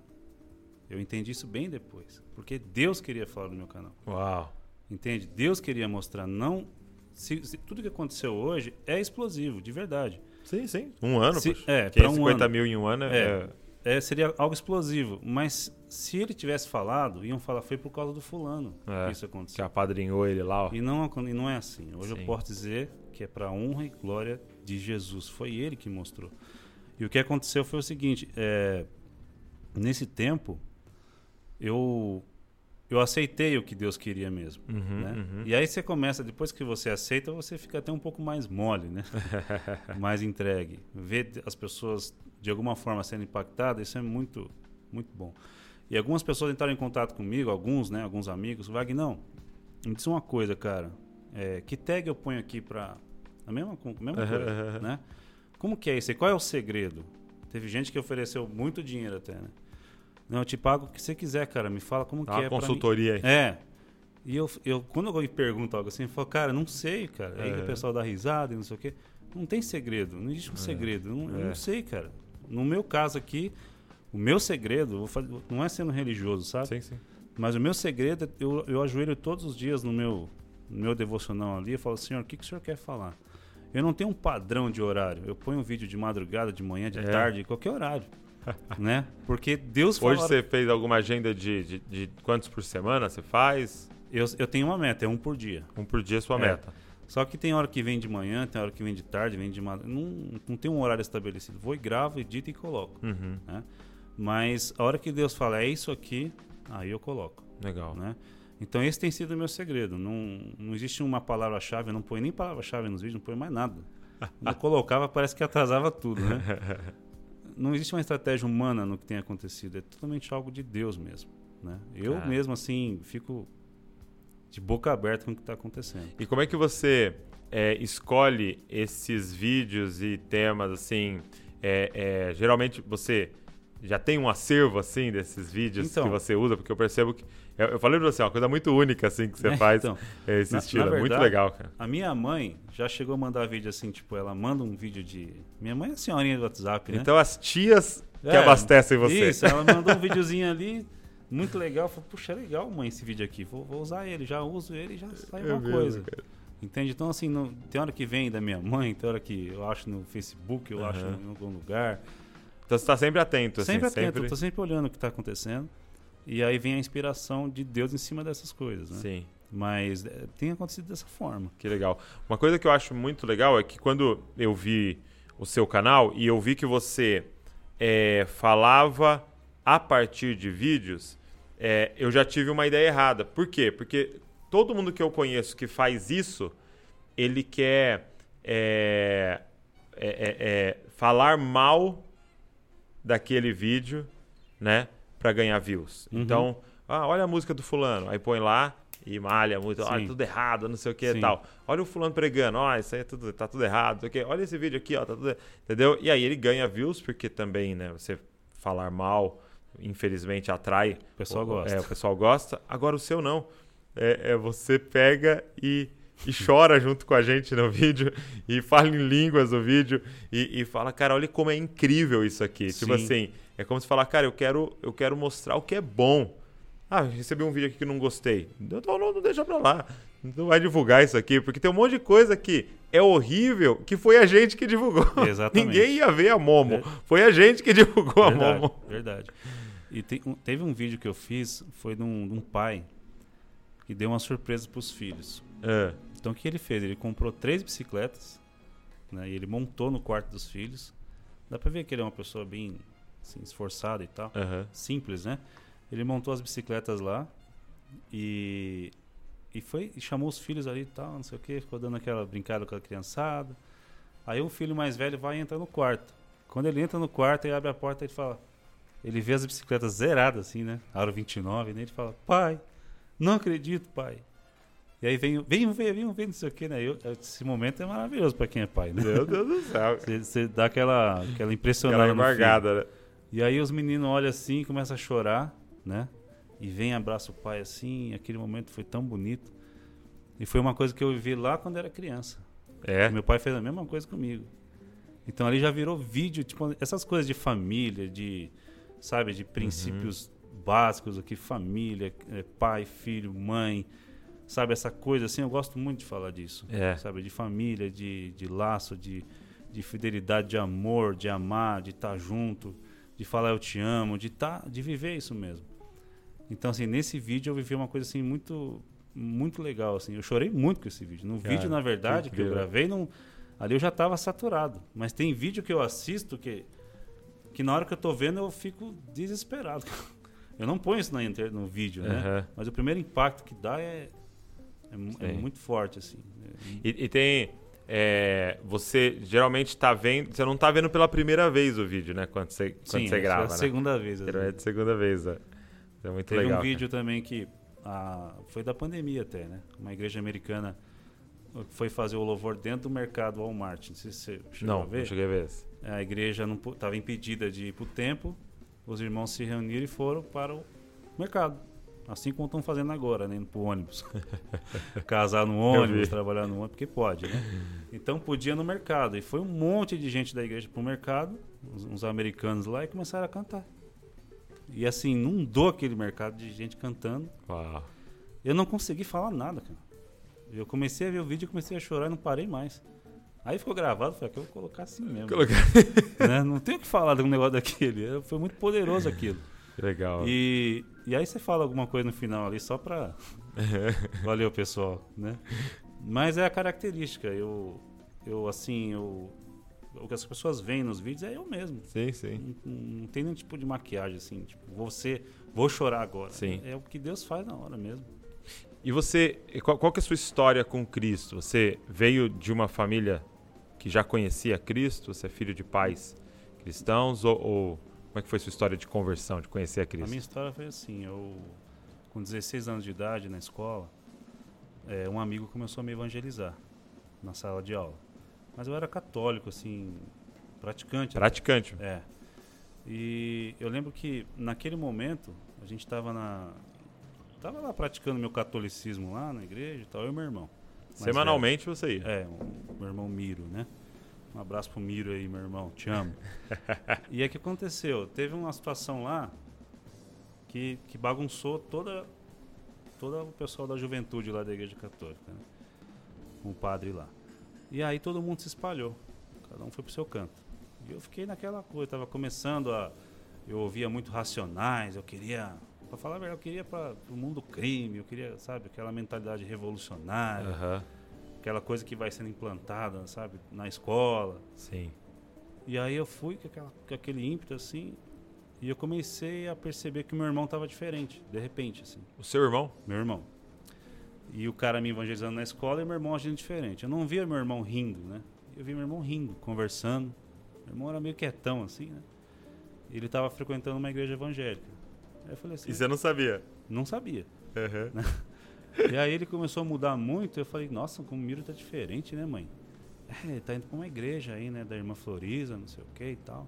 Eu entendi isso bem depois, porque Deus queria falar do meu canal. Uau. Entende? Deus queria mostrar não se, se tudo que aconteceu hoje é explosivo, de verdade. Sim, sim. Um ano, Se- poxa. é, Que é pra um 50 ano. mil em um ano é... É. É, seria algo explosivo, mas se ele tivesse falado, iam falar foi por causa do fulano É, que isso Que aconteceu. apadrinhou ele lá, ó. E não, e não é assim. Hoje Sim. eu posso dizer que é para honra e glória de Jesus. Foi ele que mostrou. E o que aconteceu foi o seguinte: é, nesse tempo, eu, eu aceitei o que Deus queria mesmo. Uhum, né? uhum. E aí você começa, depois que você aceita, você fica até um pouco mais mole, né? mais entregue. Ver as pessoas de alguma forma sendo impactadas, isso é muito, muito bom. E algumas pessoas entraram em contato comigo, alguns, né? Alguns amigos. Wagner, me diz uma coisa, cara. É, que tag eu ponho aqui pra. A mesma, a mesma coisa, né? Como que é isso aí? Qual é o segredo? Teve gente que ofereceu muito dinheiro até, né? Não, eu te pago o que você quiser, cara. Me fala como Dá que uma é consultoria aí. É. E eu, eu, quando alguém pergunta algo assim, eu falo, cara, não sei, cara. Aí É. o pessoal dá risada e não sei o quê. Não tem segredo, não existe um segredo. Eu não, eu É. não sei, cara. No meu caso aqui, o meu segredo, eu vou fazer- não é sendo religioso, sabe? Sim, sim. Mas o meu segredo, é eu, eu ajoelho todos os dias no meu, no meu devocional ali e falo, Senhor, o que, que o Senhor quer falar? Eu não tenho um padrão de horário. Eu ponho um vídeo de madrugada, de manhã, de É. tarde, qualquer horário. né? Porque Deus fala. Hoje você fez alguma agenda de, de, de quantos por semana você faz? Eu, eu tenho uma meta, é um por dia. Um por dia é sua É. meta. Só que tem hora que vem de manhã, tem hora que vem de tarde, vem de madrugada. Não, não tem um horário estabelecido. Vou e gravo, edito e coloco. Uhum. Né? Mas a hora que Deus fala, é isso aqui, aí eu coloco. Legal. Né? Então esse tem sido o meu segredo. Não, não existe uma palavra-chave, eu não ponho nem palavra-chave nos vídeos, não ponho mais nada. Quando eu colocava, parece que atrasava tudo, né? Não existe uma estratégia humana no que tem acontecido, é totalmente algo de Deus mesmo. Né? Eu mesmo, assim, fico de boca aberta com o que está acontecendo. E como é que você é, escolhe esses vídeos e temas assim? é, é, geralmente você já tem um acervo assim desses vídeos Então. que você usa, porque eu percebo que eu, eu falei pra você, é uma coisa muito única assim que você É, faz então, é, esse na- estilo, na é muito verdade, legal, cara. A minha mãe já chegou a mandar vídeo assim, tipo, ela manda um vídeo de. Minha mãe é senhorinha do WhatsApp, né? Então as tias que É, abastecem você. Isso, ela mandou um videozinho ali, muito legal. Eu falei, puxa, é legal, mãe, esse vídeo aqui. Vou, vou usar ele, já uso ele e já sai É uma coisa. cara. Entende? Então, assim, não- tem hora que vem da minha mãe, tem hora que eu acho no Facebook, eu acho Aham. em algum lugar. Então você tá sempre atento, assim, sempre atento, sempre. eu tô sempre olhando o que tá acontecendo. E aí vem a inspiração de Deus em cima dessas coisas, né? Sim. Mas é, tem acontecido dessa forma. Que legal. Uma coisa que eu acho muito legal é que quando eu vi o seu canal e eu vi que você é, falava a partir de vídeos, é, eu já tive uma ideia errada. Por quê? Porque todo mundo que eu conheço que faz isso, ele quer é, é, é, falar mal daquele vídeo, né? Pra ganhar views. Uhum. Então, ah, olha a música do fulano. Aí põe lá e malha muito. Olha, Sim. tudo errado, não sei o que e tal. Olha o fulano pregando. Ó, isso aí é tudo, tá tudo errado, não sei o quê. Olha esse vídeo aqui, ó, tá tudo... Entendeu? E aí ele ganha views, porque também, né, você falar mal, infelizmente, atrai. O pessoal o, gosta. É, o pessoal gosta. Agora o seu não. É, é você pega e, e chora junto com a gente no vídeo e fala em línguas no vídeo e, e fala, cara, olha como é incrível isso aqui. Tipo Sim. assim, é como se falar, cara, eu quero, eu quero mostrar o que é bom. Ah, recebi um vídeo aqui que não gostei. Então não, não deixa pra lá. Não vai divulgar isso aqui, porque tem um monte de coisa que é horrível que foi a gente que divulgou. Exatamente. Ninguém ia ver a Momo. É. Foi a gente que divulgou a verdade, Momo. verdade. E te- um- teve um vídeo que eu fiz, foi de um, de um pai que deu uma surpresa pros filhos. É. Então o que ele fez? Ele comprou três bicicletas, né? E ele montou no quarto dos filhos. Dá pra ver que ele é uma pessoa bem assim, esforçada e tal. Aham. Simples, né? Ele montou as bicicletas lá e, e foi e chamou os filhos ali e tal, não sei o que, ficou dando aquela brincada com a criançada. Aí o filho mais velho vai entrar no quarto. Quando ele entra no quarto e abre a porta, ele fala. Ele vê as bicicletas zeradas, assim, né? Aro 29, né? Ele fala, pai, não acredito, pai. E aí vem, vem ver, vem ver, não sei o que, né? Eu, esse momento é maravilhoso pra quem é pai, né? Meu Deus do céu. Você dá aquela, aquela impressionada Aquela embargada, né? E aí os meninos olham assim começam a chorar, né? E vem abraça o pai assim, aquele momento foi tão bonito. E foi uma coisa que eu vivi lá quando era criança. É. Meu pai fez a mesma coisa comigo. Então ali já virou vídeo, tipo, essas coisas de família, de, sabe, de princípios básicos aqui, família, é, pai, filho, mãe, sabe, essa coisa assim, eu gosto muito de falar disso. É. Sabe, de família, de, de laço, de, de fidelidade, de amor, de amar, de estar junto, de falar eu te amo, de tá, de viver isso mesmo. Então assim, nesse vídeo eu vivi uma coisa assim muito muito legal assim. Eu chorei muito com esse vídeo. No Cara, vídeo, na verdade, que que eu gravei, não, ali eu já estava saturado. Mas tem vídeo que eu assisto que que na hora que eu tô vendo eu fico desesperado. Eu não ponho isso na no vídeo, né? Mas o primeiro impacto que dá é é, é muito forte assim. E, e tem. é, você geralmente tá vendo. Você não tá vendo pela primeira vez o vídeo, né? Quando você, quando Sim, você essa é grava, a né? segunda vez. Geralmente é a segunda vez, né? É muito Teve legal. um vídeo também que ah, foi da pandemia até, né? Uma igreja americana foi fazer o louvor dentro do mercado Walmart. Não sei se você cara. chegou Não, a ver. não cheguei a ver. A igreja estava impedida de ir para o templo. Os irmãos se reuniram e foram para o mercado. Assim como estão fazendo agora, né? Indo pro ônibus. Casar no ônibus, trabalhar no ônibus, porque pode, né? Então podia no mercado. E foi um monte de gente da igreja pro mercado, uns, uns americanos lá, e começaram a cantar. E assim, inundou aquele mercado de gente cantando. Uau. Eu não consegui falar nada, cara. Eu comecei a ver o vídeo e comecei a chorar e não parei mais. Aí ficou gravado, falei, que eu vou colocar assim mesmo. Colocar- né? Não tem o que falar de um negócio daquele. É, Foi muito poderoso aquilo. Legal. E, e aí você fala alguma coisa no final ali só pra. Valeu, pessoal, né? Mas é a característica. Eu, eu assim, eu, o que as pessoas veem nos vídeos é eu mesmo. Sim, sim. Não, não tem nenhum tipo de maquiagem assim, tipo, você, vou chorar agora. Sim. É o que Deus faz na hora mesmo. E você, qual, qual que é a sua história com Cristo? Você veio de uma família que já conhecia Cristo? Você é filho de pais cristãos? Ou, ou como é que foi sua história de conversão, de conhecer a A Cristo? minha história foi assim, eu com 16 anos de idade na escola, é, um amigo começou a me evangelizar na sala de aula. Mas eu era católico, assim, praticante. Praticante. É. E eu lembro que naquele momento a gente estava na tava lá praticando meu catolicismo lá na igreja e tal, eu e meu irmão. Semanalmente você ia. é, o meu irmão Miro, né? Um abraço pro Miro aí, meu irmão, te amo. e o que aconteceu? Teve uma situação lá que, que bagunçou toda, toda o pessoal da juventude lá da igreja católica, né? O padre lá. E aí todo mundo se espalhou, cada um foi pro seu canto. E eu fiquei naquela coisa, tava começando a. Eu ouvia muito racionais, eu queria. Pra falar a verdade, eu queria para o mundo do crime, eu queria, sabe, aquela mentalidade revolucionária Aham. Aquela coisa que vai sendo implantada, sabe, na escola. Sim. E aí eu fui com, aquela, com aquele ímpeto assim, e eu comecei a perceber que meu irmão estava diferente, de repente, assim, O seu irmão? meu irmão. E o cara me evangelizando na escola e meu irmão agindo diferente. Eu não via meu irmão rindo, né? Eu vi meu irmão rindo, conversando. Meu irmão era meio quietão, assim, né? Ele estava frequentando uma igreja evangélica. Aí eu falei assim, E você não sabia? não sabia. Aham. E aí ele começou a mudar muito. Eu falei, nossa, como o Miro tá diferente, né, mãe? É, ele tá indo pra uma igreja aí, né, da irmã Floriza, não sei o que e tal.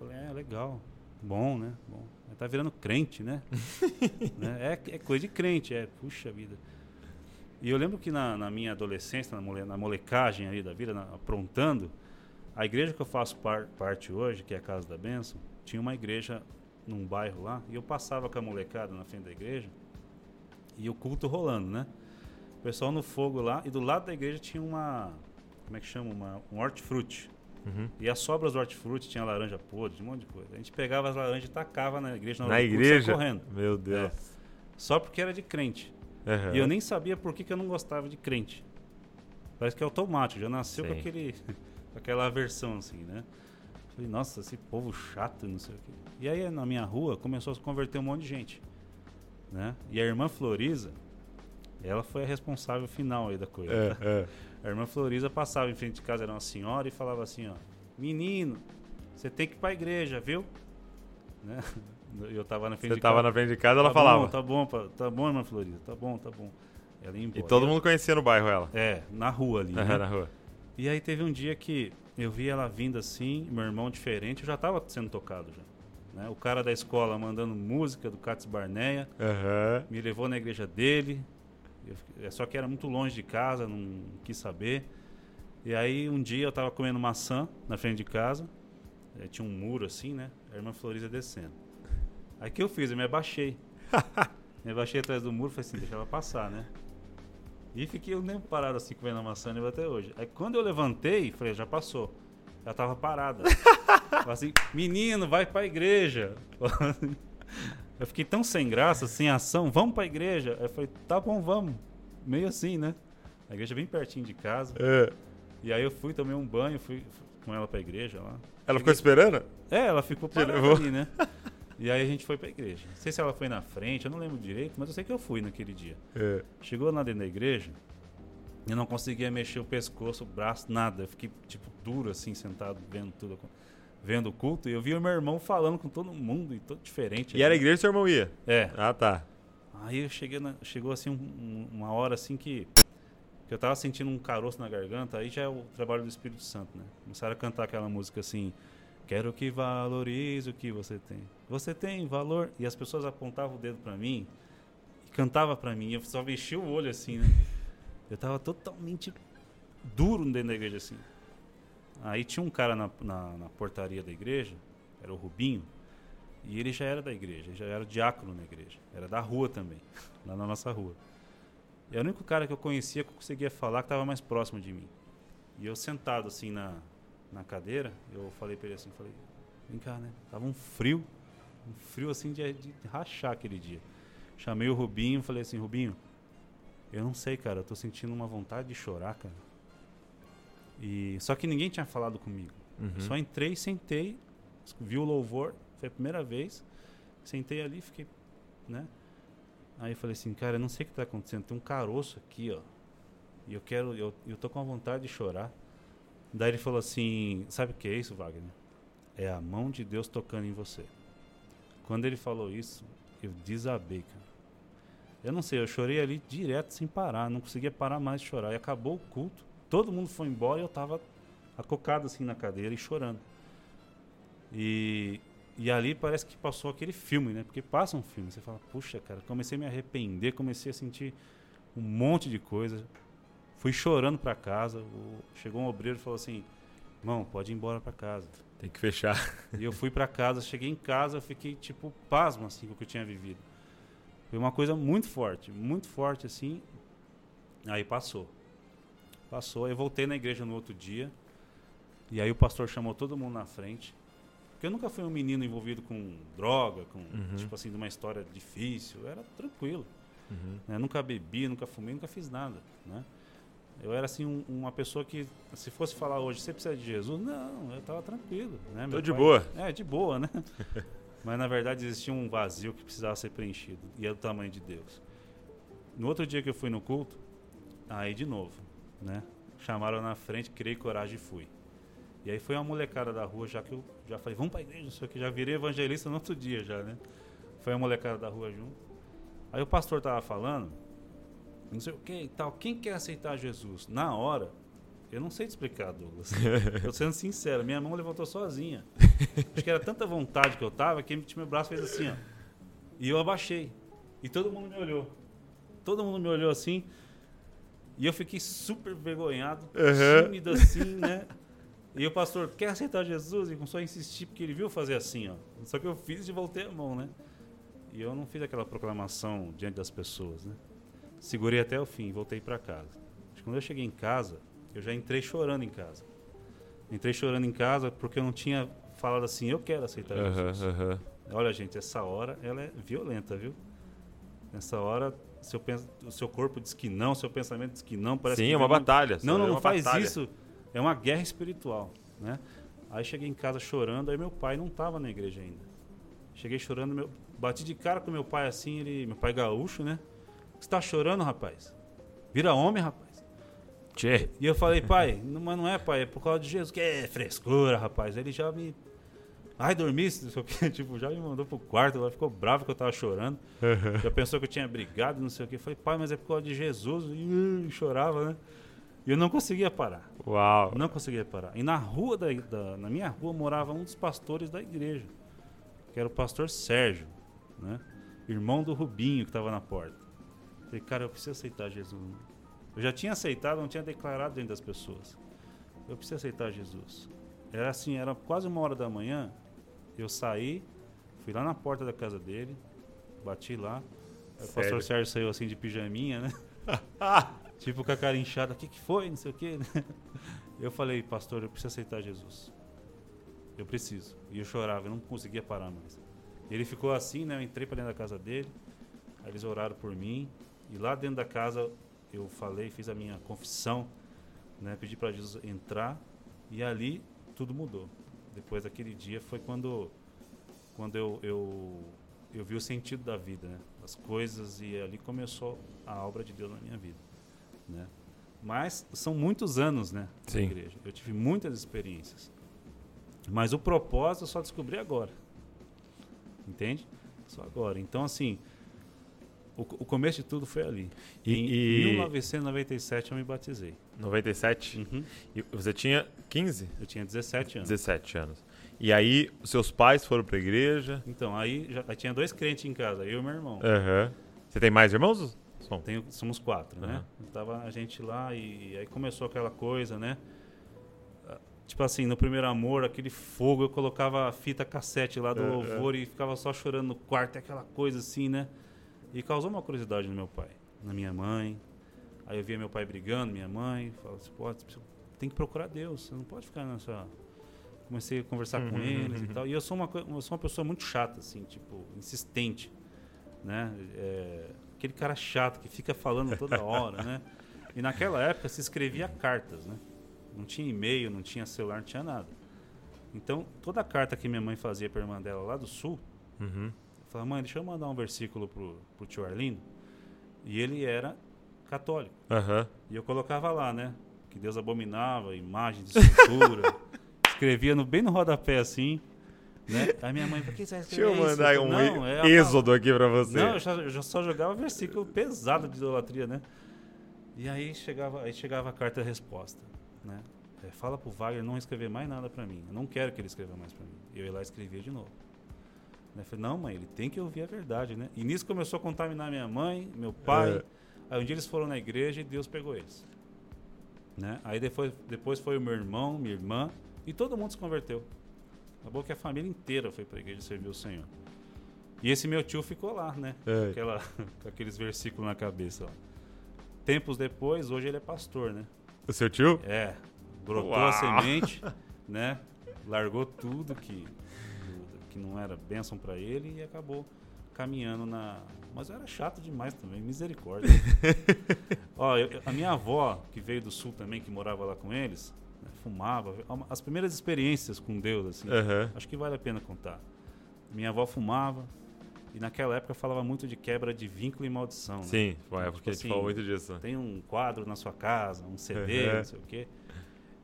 Eu falei, é, legal. Bom, né? Bom. Ele tá virando crente, né? Né? É, é coisa de crente, é. Puxa vida. E eu lembro que na, na minha adolescência, na, mole, na molecagem ali da vida, na- aprontando, a igreja que eu faço par- parte hoje, que é a Casa da Bênção, tinha uma igreja num bairro lá, e eu passava com a molecada na frente da igreja, e o culto rolando, né? O pessoal no fogo lá, e do lado da igreja tinha uma. Como é que chama? Uma, um hortifruti. Uhum. E as sobras do hortifruti tinha laranja podre, um monte de coisa. A gente pegava as laranjas e tacava na igreja, Na saia igreja? correndo. Meu Deus. Só porque era de crente. Aham. E eu nem sabia por que, que eu não gostava de crente. Parece que é automático, já nasceu com aquele com aquela aversão assim, né? Falei, nossa, esse povo chato, não sei o quê. E aí na minha rua começou a se converter um monte de gente, né? E a irmã Floriza, ela foi a responsável final aí da coisa. É, é. A irmã Floriza passava em frente de casa, era uma senhora, e falava assim, ó, menino, você tem que ir pra igreja, viu? Né? Eu tava na frente Você de tava casa. na frente de casa, ela tá falava. Bom, tá bom, tá bom, irmã Florida. Tá bom, tá bom. Ela ia embora. E todo mundo conhecia no bairro ela. É, na rua ali. né? na rua. E aí teve um dia que eu vi ela vindo assim, meu irmão diferente, eu já tava sendo tocado já. Né? O cara da escola mandando música do Cats Barneia, Aham. me levou na igreja dele. Eu é só que era muito longe de casa, não quis saber. E aí um dia eu tava comendo maçã na frente de casa, eh, tinha um muro assim, né? A irmã Florisa descendo. Aí o que eu fiz? Eu me abaixei. me abaixei atrás do muro e falei assim, deixa ela passar, né? E fiquei um tempo parado assim comendo a maçã lembro até hoje. Aí quando eu levantei, falei, já passou. Ela tava parada. Falei assim, menino, vai pra igreja. Eu fiquei tão sem graça, sem ação, vamos pra igreja. Aí eu falei, tá bom, vamos. Meio assim, né? A igreja é bem pertinho de casa. É. E aí eu fui, tomei um banho, fui, com ela pra igreja lá. Ela ficou esperando? É, ela ficou parada ali, né? E aí a gente foi pra igreja. Não sei se ela foi na frente, eu não lembro direito, mas eu sei que eu fui naquele dia. É. Chegou lá dentro da igreja, eu não conseguia mexer o pescoço, o braço, nada. Eu fiquei, tipo, duro assim, sentado, vendo tudo, vendo o culto. E eu vi o meu irmão falando com todo mundo, e todo diferente. E era a igreja que seu irmão ia? É. Ah, tá. Aí eu cheguei na- chegou assim um- um- uma hora assim que, que eu tava sentindo um caroço na garganta, aí já é o trabalho do Espírito Santo, né? Começaram a cantar aquela música assim, quero que valorize o que você tem. Você tem valor e as pessoas apontavam o dedo pra mim e cantava pra mim, eu só mexia o olho assim, né? Eu tava totalmente duro dentro da igreja assim. Aí tinha um cara na, na, na portaria da igreja, era o Rubinho, e ele já era da igreja, ele já era diácono na igreja. Era da rua também, lá na nossa rua. E era o único cara que eu conhecia que eu conseguia falar que estava mais próximo de mim. E eu sentado assim na, na cadeira, eu falei pra ele assim, falei, vem cá, né? Tava um frio, um frio assim de, de rachar aquele dia. Chamei o Rubinho, falei assim, Rubinho, eu não sei, cara, eu tô sentindo uma vontade de chorar, cara. E só que ninguém tinha falado comigo. Uhum. Só entrei, sentei, vi o louvor, foi a primeira vez. Sentei ali, fiquei, né? Aí eu falei assim, cara, eu não sei o que tá acontecendo, tem um caroço aqui, ó. E eu quero, eu, eu tô com a vontade de chorar. Daí ele falou assim, sabe o que é isso, Wagner? É a mão de Deus tocando em você. Quando ele falou isso, eu desabei, cara. Eu não sei, eu chorei ali direto sem parar, não conseguia parar mais de chorar. E acabou o culto, todo mundo foi embora e eu tava acocado assim na cadeira e chorando. E, e ali parece que passou aquele filme, né? Porque passa um filme, você fala, puxa, cara, comecei a me arrepender, comecei a sentir um monte de coisa. Fui chorando pra casa. o- chegou um obreiro e falou assim: Irmão, pode ir embora pra casa. Tem que fechar. E eu fui pra casa, cheguei em casa, eu fiquei tipo pasmo assim com o que eu tinha vivido. Foi uma coisa muito forte, muito forte assim. Aí passou. Passou, eu voltei na igreja no outro dia. E aí o pastor chamou todo mundo na frente. Porque eu nunca fui um menino envolvido com droga, com Uhum. tipo assim, de uma história difícil. Eu era tranquilo. Uhum. né? Nunca bebi, nunca fumei, nunca fiz nada, né? Eu era assim um- uma pessoa que se fosse falar hoje, você precisa de Jesus? Não, eu estava tranquilo, né? Tô Meu de pai- boa. É, de boa, né? Mas na verdade existia um vazio que precisava ser preenchido e é do tamanho de Deus. No outro dia que eu fui no culto, aí de novo, né? Chamaram na frente, criei coragem e fui. E aí foi uma molecada da rua, já que eu já falei, vamos pra igreja, não sei o que, já virei evangelista no outro dia já, né? Foi a molecada da rua junto. Aí o pastor tava falando, não sei o que e tal, quem quer aceitar Jesus? Na hora, eu não sei te explicar, Douglas. eu sendo sincero, minha mão levantou sozinha. Acho que era tanta vontade que eu tava que meu braço fez assim, ó. E eu abaixei. E todo mundo me olhou. Todo mundo me olhou assim. E eu fiquei super vergonhado, Uhum. tímido assim, né? E o pastor, quer aceitar Jesus? E começou a insistir, porque ele viu fazer assim, ó. Só que eu fiz e voltei a mão, né? E eu não fiz aquela proclamação diante das pessoas, né? Segurei até o fim e voltei para casa. Quando eu cheguei em casa, eu já entrei chorando em casa. Entrei chorando em casa porque eu não tinha falado assim, eu quero aceitar Jesus. Aham, aham. Olha, gente, essa hora ela é violenta, viu? Nessa hora, seu, o seu corpo diz que não, seu pensamento diz que não. Parece Sim, que é uma batalha. Não, é não, não faz batalha. isso. É uma guerra espiritual, né? Aí cheguei em casa chorando, aí meu pai não estava na igreja ainda. Cheguei chorando, meu, bati de cara com meu pai assim, ele, meu pai gaúcho, né? Você tá chorando, rapaz? Vira homem, rapaz. Tchê. E eu falei, pai, não, mas não é, pai, é por causa de Jesus, que é frescura, rapaz. Ele já me, Ai, dormi, tipo, já me mandou pro quarto, ela ficou brava que eu tava chorando. Já pensou que eu tinha brigado, não sei o que. Eu falei, pai, mas é por causa de Jesus. E, chorava, né? E eu não conseguia parar. Uau. Não conseguia parar. E na rua, da, da, na minha rua, morava um dos pastores da igreja, que era o pastor Sérgio, né? Irmão do Rubinho, que estava na porta. Falei, cara, eu preciso aceitar Jesus. Eu já tinha aceitado, não tinha declarado dentro das pessoas. Eu preciso aceitar Jesus. Era assim, era quase uma hora da manhã. Eu saí, fui lá na porta da casa dele, bati lá. Aí o pastor Sérgio saiu assim de pijaminha, né? tipo com a cara inchada, o que, que foi? Não sei o quê. Eu falei, pastor, eu preciso aceitar Jesus. Eu preciso. E eu chorava, eu não conseguia parar mais. Ele ficou assim, né? Eu entrei para dentro da casa dele. Aí eles oraram por mim. E lá dentro da casa eu falei, fiz a minha confissão, né? Pedi para Jesus entrar. E ali tudo mudou. Depois daquele dia foi quando, quando eu, eu, eu vi o sentido da vida, né? As coisas e ali começou a obra de Deus na minha vida, né? Mas são muitos anos, né? Na igreja. Eu tive muitas experiências. Mas o propósito eu só descobri agora. Entende? Só agora. Então, assim, o, o começo de tudo foi ali. E- em e- 1997 eu me batizei. 97. Uhum. E você tinha 15? Eu tinha 17 anos. 17 anos. E aí, os seus pais foram pra igreja. Então, aí já aí tinha dois crentes em casa, eu e meu irmão. Aham. Você tem mais irmãos? Som. Tenho- somos quatro, né? Aham. Tava a gente lá e, aí começou aquela coisa, né? Ah, Tipo assim, no primeiro amor, aquele fogo, eu colocava a fita cassete lá do louvor e ficava só chorando no quarto, aquela coisa assim, né? E causou uma curiosidade no meu pai, na minha mãe. Aí eu via meu pai brigando, minha mãe, falava assim, pô, você tem que procurar Deus, você não pode ficar nessa. Comecei a conversar com Uhum, eles uhum. e tal. E eu sou uma, eu sou uma pessoa muito chata, assim, tipo, insistente, né? É, aquele cara chato que fica falando toda hora, né? E naquela época se escrevia cartas, né? Não tinha e-mail, não tinha celular, não tinha nada. Então, toda a carta que minha mãe fazia para irmã dela lá do sul, Uhum. Eu falava, mãe, deixa eu mandar um versículo pro, pro tio Arlindo. E ele era católico. Aham. E eu colocava lá, né? Que Deus abominava, imagem de escultura. Escrevia no, bem no rodapé assim. Né? Aí minha mãe falou, que você vai Deixa escrever eu isso?" mandar Eu um falei, "Não, é êxodo aqui pra você. não, eu, já, eu só jogava versículo pesado de idolatria, né? E aí chegava, aí chegava a carta resposta, né? É, fala pro Wagner não escrever mais nada pra mim. Eu não quero que ele escreva mais pra mim. Eu ia lá e escrevia de novo. Né? Eu falei, não, mãe, ele tem que ouvir a verdade, né? E nisso começou a contaminar minha mãe, meu pai. É. Aí um dia eles foram na igreja e Deus pegou eles. Né? Aí depois, depois foi o meu irmão, minha irmã, e todo mundo se converteu. Acabou que a família inteira foi pra igreja servir o Senhor. E esse meu tio ficou lá, né? É. Com, aquela, com aqueles versículos na cabeça. Ó. Tempos depois, hoje ele é pastor, né? O seu tio? É, brotou Uau! a semente, né? Largou tudo que, que não era bênção pra ele e acabou caminhando na. Mas eu era chato demais também, misericórdia. Ó, eu- a minha avó, que veio do sul também, que morava lá com eles, né, fumava. As primeiras experiências com Deus, assim, Aham. acho que vale a pena contar. Minha avó fumava e naquela época falava muito de quebra de vínculo e maldição. né? Sim, foi a época Tipo que a gente assim, falou muito disso. Tem um quadro na sua casa, um CD, Uhum. não sei o quê.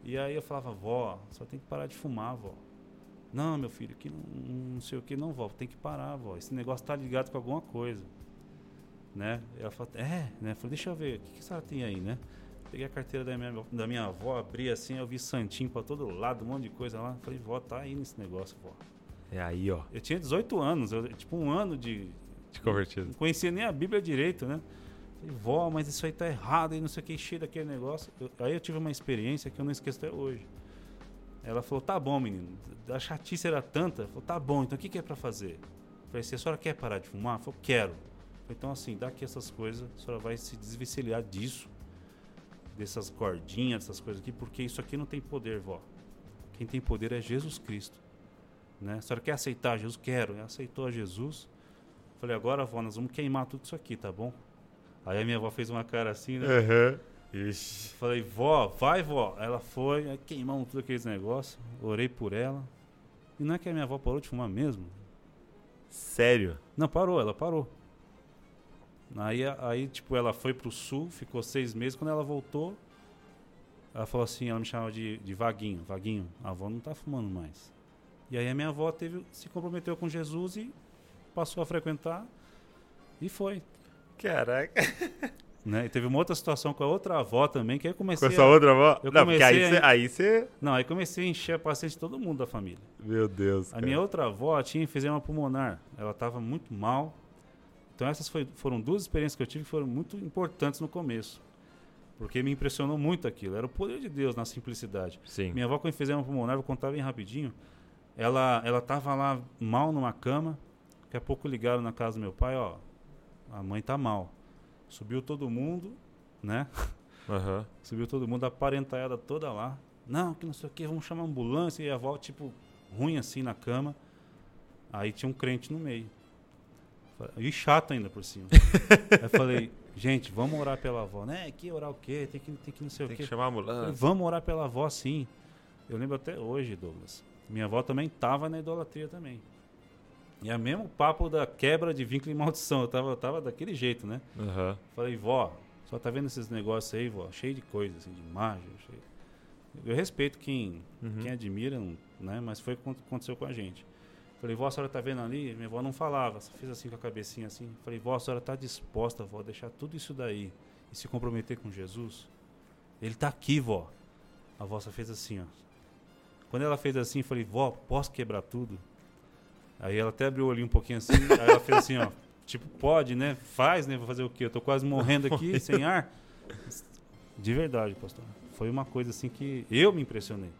E aí eu falava, vó, só tem que parar de fumar, vó. Não, meu filho, que não, não sei o que, não, vó, tem que parar, vó. Esse negócio tá ligado com alguma coisa. Né? Ela falou, é, né? Eu falei, deixa eu ver, o que, que a senhora tem aí, né? Peguei a carteira da minha, da minha avó, abri assim, eu vi santinho pra todo lado, um monte de coisa lá. Falei, vó, tá aí nesse negócio, vó. É aí, ó, Eu tinha 18 anos, eu, tipo um ano de, de convertido. não conhecia nem a Bíblia direito, né? Falei, vó, mas isso aí tá errado e não sei o que, cheio daquele negócio. Eu- aí eu tive uma experiência que eu não esqueço até hoje. Ela falou, tá bom, menino. A chatice era tanta. Falou, tá bom, então o que, que é pra fazer? Eu falei, se a senhora quer parar de fumar? Falou, quero. Falei, então assim, dá aqui essas coisas, a senhora vai se desvencilhar disso, dessas cordinhas, dessas coisas aqui, porque isso aqui não tem poder, vó. Quem tem poder é Jesus Cristo. Né? A senhora quer aceitar Jesus? Quero. Ela aceitou a Jesus. Falei, agora, vó, nós vamos queimar tudo isso aqui, tá bom? Aí a minha avó fez uma cara assim, né? Aham. Ixi. Falei, vó, vai, vó. Ela foi, aí queimamos tudo aqueles negócios. Orei por ela. E não é que a minha avó parou de fumar mesmo? Sério? Não, parou, ela parou. Aí, aí, tipo, ela foi pro sul, ficou seis meses. Quando ela voltou, ela falou assim, ela me chamava de, de Vaguinho. Vaguinho, a avó não tá fumando mais. E aí a minha avó teve, se comprometeu com Jesus e passou a frequentar e foi. Caraca. Né? E teve uma outra situação com a outra avó também, que aí eu Com comecei. essa a... outra avó? eu Não, porque aí comecei você, aí. Não, aí comecei a encher a paciência de todo mundo da família. Meu Deus. A cara. minha outra avó tinha enfisema pulmonar. Ela estava muito mal. Então essas foi- foram duas experiências que eu tive que foram muito importantes no começo. Porque me impressionou muito aquilo. Era o poder de Deus na simplicidade. Sim. Minha avó com enfisema pulmonar, vou contar bem rapidinho. Ela ela estava lá mal numa cama. Daqui a pouco ligaram na casa do meu pai, ó. A mãe tá mal. Subiu todo mundo, né? Aham. Subiu todo mundo, a toda lá. Não, que não sei o que, vamos chamar a ambulância. E a avó, tipo, ruim assim na cama. Aí tinha um crente no meio. E chato ainda por cima. Aí falei, gente, vamos orar pela avó. Né? Que orar o quê? Tem que, tem que não sei Tem o que quê. chamar a Eu falei, ambulância. vamos orar pela avó sim. Eu lembro até hoje, Douglas. Minha avó também tava na idolatria também. E é mesmo papo da quebra de vínculo e maldição. Eu tava, eu tava daquele jeito, né? Aham. Falei, vó, só tá vendo esses negócios aí, vó? Cheio de coisa, assim, de imagem. Cheio... Eu respeito quem, Uhum. quem admira, né? Mas foi o que aconteceu com a gente. Falei, vó, a senhora tá vendo ali? Minha avó não falava, só fez assim com a cabecinha assim. Falei, vó, a senhora tá disposta, vó, a deixar tudo isso daí e se comprometer com Jesus? Ele tá aqui, vó. A vó só fez assim, ó. Quando ela fez assim, falei, vó, posso quebrar tudo? Aí ela até abriu o olhinho um pouquinho assim, aí ela fez assim, ó. Tipo, pode, né? Faz, né? Vou fazer o quê? Eu tô quase morrendo aqui, sem ar. De verdade, pastor. Foi uma coisa assim que eu me impressionei.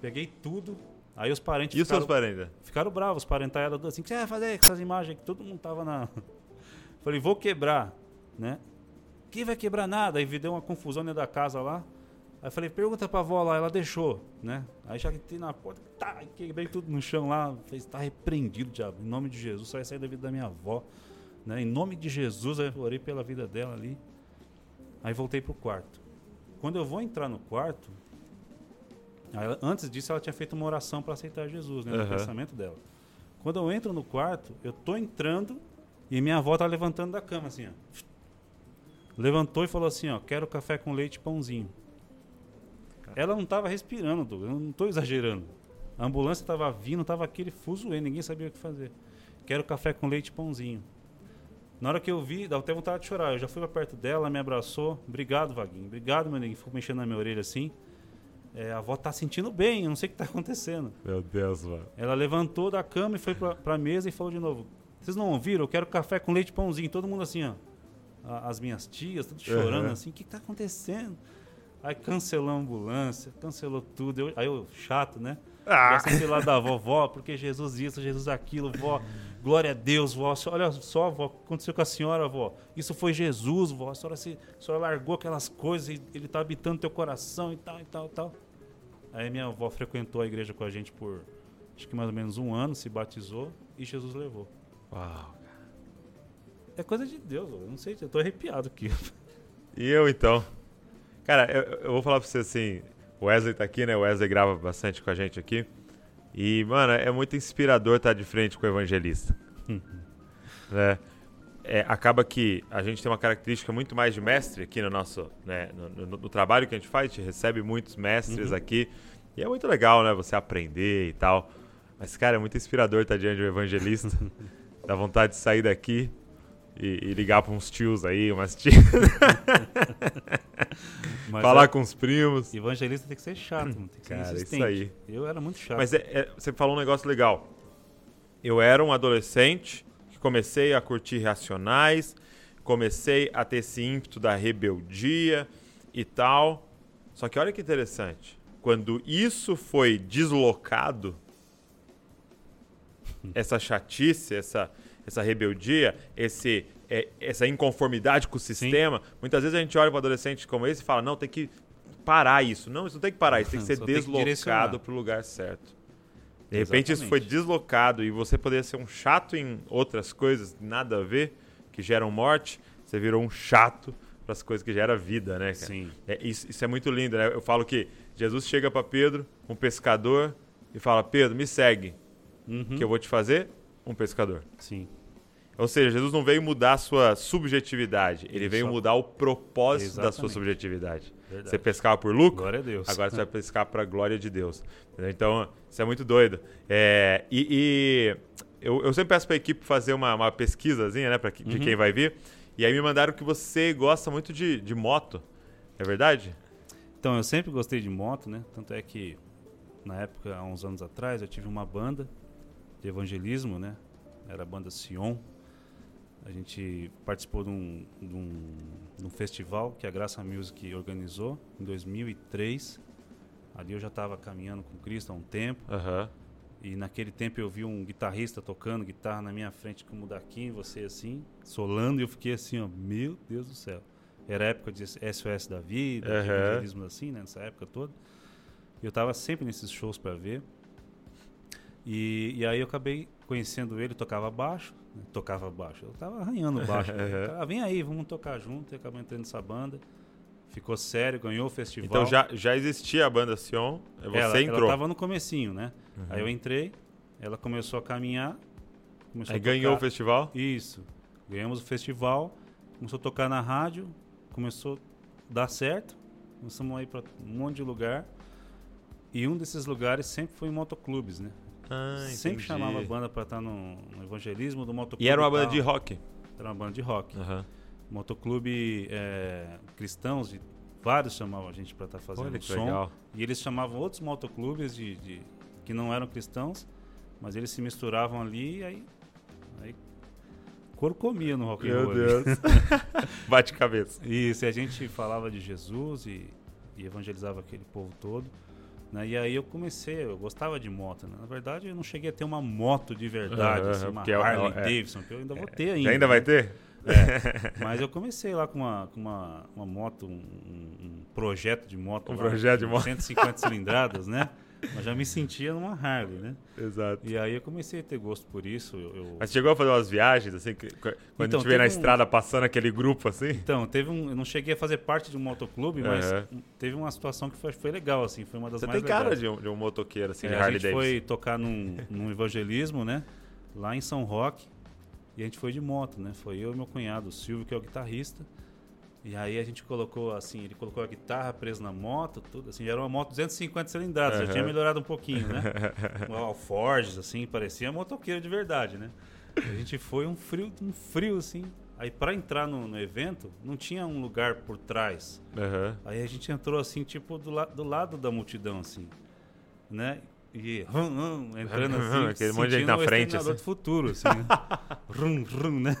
Peguei tudo, aí os parentes E os seus ficaram, parentes? ficaram bravos, os parentadas assim, o que você vai fazer com essas imagens que todo mundo tava na... Falei, vou quebrar, né? Quem vai quebrar nada? Aí deu uma confusão dentro da casa lá. Aí falei, pergunta pra avó lá, ela deixou, né? Aí já entrei na porta, tá, quebrei tudo no chão lá, fez, tá repreendido, diabo, em nome de Jesus, só vai sair da vida da minha avó, né? Em nome de Jesus, aí eu orei pela vida dela ali. Aí voltei pro quarto. Quando eu vou entrar no quarto, ela- antes disso ela tinha feito uma oração para aceitar Jesus, né? No Aham. pensamento dela. Quando eu entro no quarto, eu tô entrando e minha avó tá levantando da cama, assim, ó. Levantou e falou assim, ó, quero café com leite e pãozinho. Ela não tava respirando, Douglas, eu não tô exagerando. A ambulância tava vindo, tava aquele fuzuê, ninguém sabia o que fazer. Quero café com leite e pãozinho. Na hora que eu vi, dava até vontade de chorar. Eu já fui pra perto dela, me abraçou. Obrigado, Vaguinho. Obrigado, meu neguinho. Ficou mexendo na minha orelha assim. É, a avó tá sentindo bem, eu não sei o que tá acontecendo. Meu Deus, mano. Ela levantou da cama e foi pra, pra mesa e falou de novo: Vocês não ouviram? Eu quero café com leite e pãozinho. Todo mundo assim, ó. A- As minhas tias, tudo chorando Uhum. assim: O que, que tá acontecendo? Aí cancelou a ambulância, cancelou tudo. Eu- aí eu, chato, né? Ah! Já sentei lá da vovó, porque Jesus isso, Jesus aquilo, vó. Glória a Deus, vó. Olha só, vó, o que aconteceu com a senhora, vó. Isso foi Jesus, vó. A senhora, se, a senhora largou aquelas coisas e ele tá habitando teu coração e tal, e tal, e tal. Aí minha avó frequentou a igreja com a gente por acho que mais ou menos um ano, se batizou e Jesus levou. Uau. É coisa de Deus, eu não sei, eu tô arrepiado aqui. E eu então? Cara, eu, eu vou falar pra você assim: o Wesley tá aqui, né? O Wesley grava bastante com a gente aqui. E, mano, é muito inspirador estar de frente com o evangelista. né? É, acaba que a gente tem uma característica muito mais de mestre aqui no nosso né, no, no- no trabalho que a gente faz, a gente recebe muitos mestres Uhum. aqui e é muito legal, né, você aprender e tal. Mas cara, é muito inspirador estar diante um evangelista. Dá vontade de sair daqui e, e ligar para uns tios aí, umas tias, falar é- com os primos. evangelista tem que ser chato, mano, tem que ser Cara, isso insistente. aí. Eu era muito chato. Mas é- é- você falou um negócio legal. Eu era um adolescente que comecei a curtir Racionais, comecei a ter esse ímpeto da rebeldia e tal. Só que olha que interessante. Quando isso foi deslocado, essa chatice, essa, essa rebeldia, esse, é, essa inconformidade com o sistema, muitas vezes a gente olha para adolescente como esse e fala: não, tem que parar isso. Não, isso não tem que parar, isso tem que ser deslocado para o lugar certo. De repente isso foi Exatamente. deslocado e você poderia ser um chato em outras coisas, nada a ver, que geram morte, você virou um chato para as coisas que geram vida, né, cara? Sim. É, isso, isso é muito lindo, né? Eu falo que Jesus chega para Pedro, um pescador, e fala: Pedro, me segue, Uhum. que eu vou te fazer um pescador. Sim. Ou seja, Jesus não veio mudar a sua subjetividade, ele Isso. veio mudar o propósito da sua Exatamente. subjetividade. Verdade. Você pescava por lucro, agora você vai pescar para a glória de Deus. Entendeu? Então, isso é muito doido. É, e e eu, eu sempre peço para a equipe fazer uma, uma pesquisazinha, né, pra, de Uhum. quem vai vir. E aí me mandaram que você gosta muito de, de moto. É verdade? Então, eu sempre gostei de moto, né? Tanto é que, na época, há uns anos atrás, eu tive uma banda de evangelismo, né? Era a banda Sion. A gente participou de um, de um, de um festival que a Graça Music organizou em 2003. Ali eu já estava caminhando com Cristo há um tempo. Aham. E naquele tempo eu vi um guitarrista tocando guitarra na minha frente, como daqui, você assim, solando, e eu fiquei assim, ó, meu Deus do céu. Era época de SOS da vida, de Aham. evangelismo assim, né, nessa época toda. Eu tava sempre nesses shows para ver. E, e aí eu acabei conhecendo ele, tocava baixo, tocava baixo. Eu tava arranhando baixo. Aham. Cara, vem aí, vamos tocar junto. E acabou entrando nessa banda. Ficou sério, ganhou o festival. Então já, já existia a banda Sion, você ela, entrou. Ela tava no comecinho, né? Uhum. Aí eu entrei, ela começou a caminhar. Começou Aí a ganhou o festival? Isso. Ganhamos o festival, começou a tocar na rádio, começou a dar certo. Começamos a ir para um monte de lugar. E um desses lugares sempre foi em motoclubes, né? Ah, sempre entendi. chamava a banda para estar no, no evangelismo do motoclube. E era uma tal. banda de rock. Era uma banda de rock. Aham. Motoclube é, cristãos, de, vários chamavam a gente para estar fazendo Olha que som. legal. E eles chamavam outros motoclubes de, de- que não eram cristãos, mas eles se misturavam ali e aí, aí couro comia no rock and Meu. Deus. Bate cabeça. Isso, e a gente falava de Jesus e, e evangelizava aquele povo todo. Né? E aí eu comecei, eu gostava de moto. Né? Na verdade, eu não cheguei a ter uma moto de verdade, Aham, assim, uma é Harley é- Davidson, que eu ainda vou ter ainda. Ainda vai né? ter? Mas eu comecei lá com uma, com uma, uma moto, um, um- um projeto de moto. Um lá, projeto de moto. 150 cilindradas, né? Mas já me sentia numa Harley, né? Exato. E aí eu comecei a ter gosto por isso. Eu, Mas chegou a fazer umas viagens, assim, que- quando Então, a gente vê na um- estrada passando aquele grupo, assim? Então, teve um. Eu não cheguei a fazer parte de um motoclube, mas Aham. teve uma situação que foi, foi legal, assim. Foi uma das Você mais tem cara legais. de um, de um motoqueiro, assim, É, de a Harley gente Davidson. foi tocar num, num evangelismo, né? Lá em São Roque. E a gente foi de moto, né? Foi eu e meu cunhado, o Silvio, que é o guitarrista. E aí a gente colocou, assim, ele colocou a guitarra presa na moto, tudo assim. Era uma moto 250 cilindradas, Aham. já tinha melhorado um pouquinho, né? Um Alforges, assim, parecia motoqueiro de verdade, né? A gente foi um frio, um frio, assim. Aí para entrar no, no evento, não tinha um lugar por trás. Aham. Aí a gente entrou assim, tipo, do, la do lado da multidão, assim. Né? E rum, rum, entrando assim, Aquele monte de gente na frente, assim. do futuro, assim. né? rum, rum, né?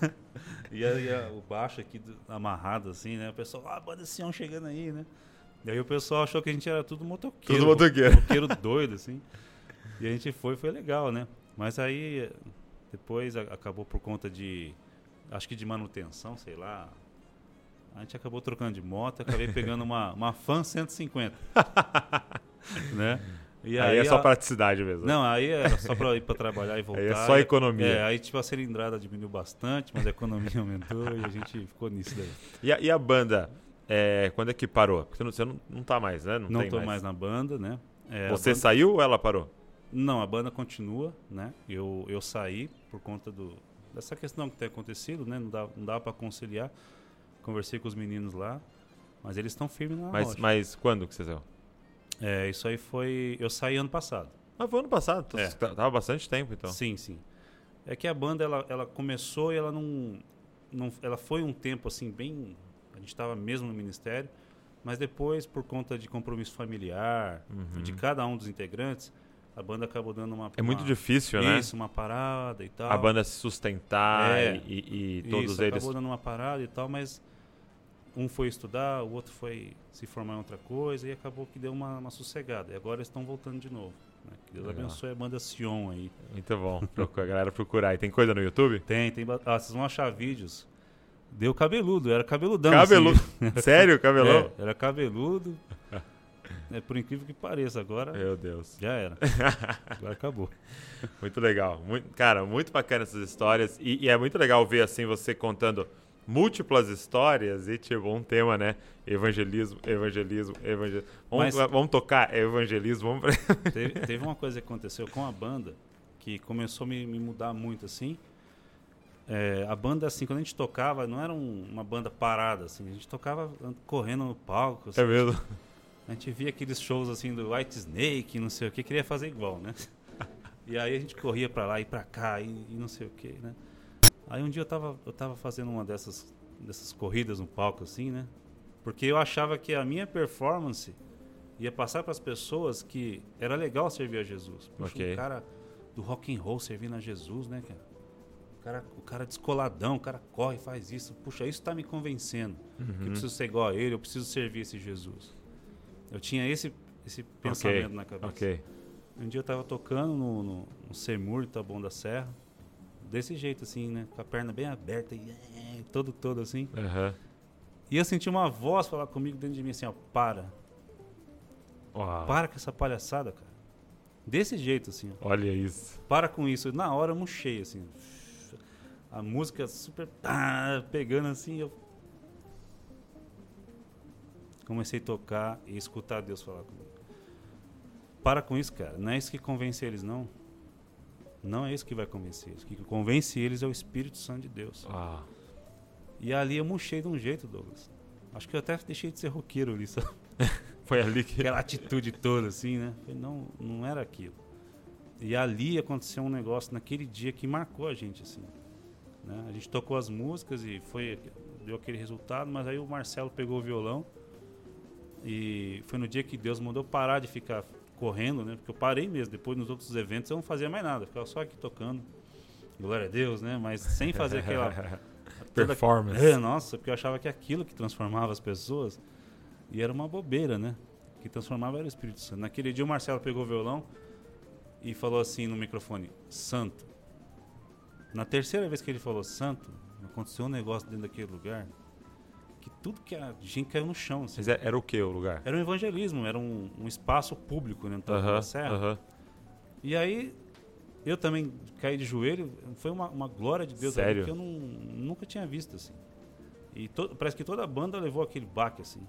E aí a- o baixo aqui do- amarrado, assim, né? O pessoal, ah, banda Sião chegando aí, né? E aí o pessoal achou que a gente era tudo motoqueiro. Tudo motoqueiro. Motoqueiro doido, assim. E a gente foi, foi legal, né? Mas aí depois a- acabou por conta de, acho que de manutenção, sei lá. A gente acabou trocando de moto, acabei pegando uma, uma Fan 150. né? E Aí, é só a- praticidade mesmo. Não, aí era só pra ir pra trabalhar e voltar. Aí é só economia. É, aí tipo a cilindrada diminuiu bastante, mas a economia aumentou e a gente ficou nisso daí. E, a, e a banda, é, quando é que parou? Porque você não, não, tá mais, né? Não, Não tem tô mais. mais na banda, né? É, Você banda- saiu ou ela parou? Não, a banda continua, né? Eu, eu saí por conta do, dessa questão que tem acontecido, né? Não dá, não dá para conciliar. Conversei com os meninos lá, mas eles estão firmes na Mas, rocha. mas quando que você saiu? É, isso aí foi... Eu saí ano passado. Ah, foi ano passado. então É. tá- Tava bastante tempo, então. Sim, sim. É que a banda, ela, ela começou e ela não, não... Ela foi um tempo, assim, bem... A gente estava mesmo no ministério, mas depois, por conta de compromisso familiar, Uhum. de cada um dos integrantes, a banda acabou dando uma... É muito uma- difícil, né? Isso, uma parada e tal. A banda se sustentar É. e, e- e todos Isso, eles. acabou dando uma parada e tal, mas um foi estudar, o outro foi se formar em outra coisa e acabou que deu uma, uma sossegada. E agora eles estão voltando de novo. né? Que Deus Legal. abençoe a banda Sion aí. Muito bom. Procura, a galera procurar. E tem coisa no YouTube? Tem, tem. Ah, vocês vão achar vídeos. Deu cabeludo, era cabeludão. Cabeludo. assim. Sério, cabelão? É, era cabeludo. É, por incrível que pareça, agora Meu Deus. já era. Agora acabou. Muito legal. Muito, cara, muito bacana essas histórias. E, e é muito legal ver assim você contando múltiplas histórias e tipo um tema, né? Evangelismo, evangelismo, evangelismo. Vamos, Mas- vamos tocar evangelismo. Vamos... teve, teve uma coisa que aconteceu com a banda que começou a me, me mudar muito assim. é, a banda, assim, quando a gente tocava, não era um- uma banda parada, assim. A gente tocava correndo no palco. assim. É mesmo? A gente via aqueles shows, assim, do White Snake, não sei o que, queria fazer igual, né? E aí a gente corria pra lá e pra cá e, e não sei o que, né? Aí um dia eu tava, eu tava fazendo uma dessas, dessas corridas no palco, assim, né? Porque eu achava que a minha performance ia passar para as pessoas que era legal servir a Jesus. Puxa, Ok. um cara do rock and roll servindo a Jesus, né, cara? O cara, o cara descoladão, o cara corre, faz isso. Puxa, isso tá me convencendo. Que eu Uhum. preciso ser igual a ele, eu preciso servir esse Jesus. Eu tinha esse, esse pensamento na cabeça. Ok. Um dia eu tava tocando no, no, no Semur Taboão da Serra, desse jeito assim, né? Com a perna bem aberta e eh, todo, todo assim. Aham. E eu senti uma voz falar comigo dentro de mim assim, ó, para. Uau. Para com essa palhaçada, cara. Desse jeito, assim, ó. Olha isso. Para com isso. Na hora eu murchei, assim. A música super tá, pegando assim, eu comecei a tocar e escutar Deus falar comigo. Para com isso, cara. Não é isso que convence eles, não. Não é isso que vai convencer eles. O que convence eles é o Espírito Santo de Deus. Uau. E ali eu murchei de um jeito, Douglas. Acho que eu até deixei de ser roqueiro ali, sabe? Foi ali que. aquela atitude toda, assim, né? Falei, não, não era aquilo. E ali aconteceu um negócio naquele dia que marcou a gente, assim. né? A gente tocou as músicas e foi deu aquele resultado, mas aí o Marcelo pegou o violão e foi no dia que Deus mandou parar de ficar correndo, né? Porque eu parei mesmo. Depois nos outros eventos eu não fazia mais nada, ficava só aqui tocando. Glória a Deus, né? Mas sem fazer aquela Performance. é, nossa, porque eu achava que aquilo que transformava as pessoas e era uma bobeira, né? Que transformava era o Espírito Santo. Naquele dia o Marcelo pegou o violão e falou assim no microfone: Santo. Na terceira vez que ele falou Santo, aconteceu um negócio dentro daquele lugar tudo que a gente caiu no chão. assim. Mas é- era o que o lugar? Era um evangelismo, era um, um espaço público, né? no Taboão Aham. da Serra. Aham. E aí eu também caí de joelho, foi uma, uma glória de Deus Sério? que eu não, nunca tinha visto assim. E to- parece que toda a banda levou aquele baque assim.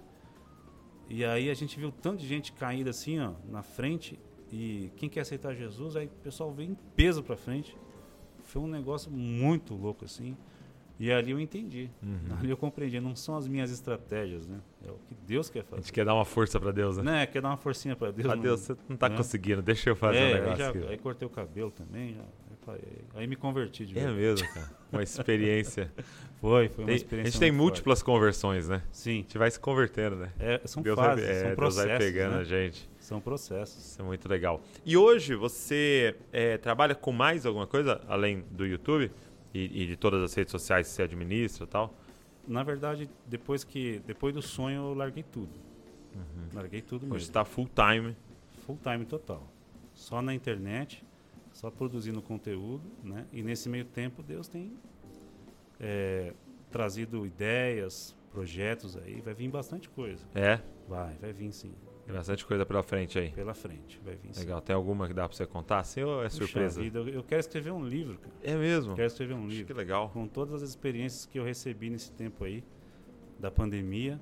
E aí a gente viu tanto de gente caída assim, ó, na frente e quem quer aceitar Jesus, aí o pessoal veio em peso pra frente. Foi um negócio muito louco assim. E ali eu entendi. Uhum. Ali eu compreendi, não são as minhas estratégias, né? É o que Deus quer A fazer. gente quer dar uma força pra Deus, né? Né? Quer dar uma forcinha pra Deus. Ah, não- Deus, você não tá né? conseguindo. Deixa eu fazer é, um aí, negócio já- aqui. aí cortei o cabelo também, já, aí. Aí me converti de É novo. mesmo, cara. Uma experiência. Foi, foi uma Tem- a experiência. gente tem múltiplas conversões, né? forte. Sim, A gente vai se convertendo, né? é, são Deus, fases, vai, é, são Deus processos. vai pegando né? a gente. São processos. Isso é muito legal. E hoje você é, trabalha com mais alguma coisa além do YouTube e, e de todas as redes sociais que você administra tal? Na verdade, depois que depois do sonho eu larguei tudo. Larguei tudo Hoje mesmo. está full time. Full time total. Só na internet, só produzindo conteúdo, né? E nesse meio tempo Deus tem é, trazido ideias, projetos aí, vai vir bastante coisa. É, Vai, vai vir sim. Tem bastante coisa pela frente aí. Pela frente, vai vir sim. Legal. Tem alguma que dá pra você contar? Assim ou é Puxa surpresa? vida, eu- quero escrever um livro, cara. É mesmo? Quero escrever um Acho livro. que legal. Com todas as experiências que eu recebi nesse tempo aí, da pandemia.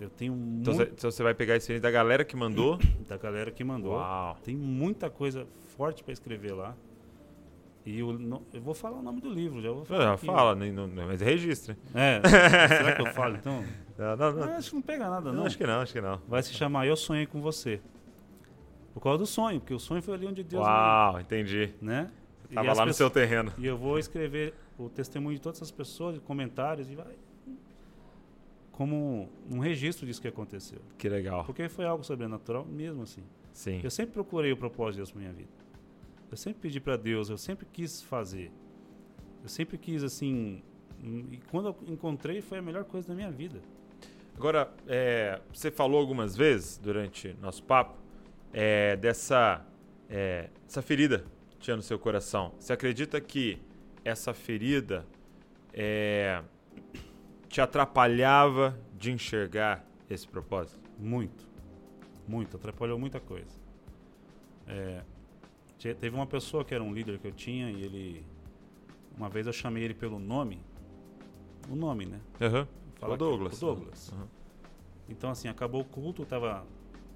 Eu tenho Então muito você, então você vai pegar a experiência da galera que mandou. da galera que mandou. Uau. Tem muita coisa forte para escrever lá. E eu, não- eu vou falar o nome do livro, já vou falar. Aqui. fala, nem- não- não, mas registre. É, será que eu falo então? Não, não, não. acho que não pega nada, Não, não. acho que não, acho que não. Vai se chamar Eu Sonhei com Você. Por causa do sonho, porque o sonho foi ali onde Deus Uau, entendi. me, né? E Tava as lá no pessoas- seu terreno. E eu vou escrever o testemunho de todas essas pessoas, comentários, e vai. Como um registro disso que aconteceu. Que legal. Porque foi algo sobrenatural mesmo assim. Sim. Eu sempre procurei o propósito de Deus para minha vida. Eu sempre pedi para Deus, eu sempre quis fazer. Eu sempre quis assim. hum, E quando eu encontrei, foi a melhor coisa da minha vida. Agora, é, você falou algumas vezes durante nosso papo é, dessa é, essa ferida que tinha no seu coração. Você acredita que essa ferida é, te atrapalhava de enxergar esse propósito? Muito. Muito. Atrapalhou muita coisa. É, te- teve uma pessoa que era um líder que eu tinha e ele. Uma vez eu chamei ele pelo nome. O nome, né? Aham. Falar O que- Douglas. o Douglas. Aham. Então, assim, acabou o culto, tava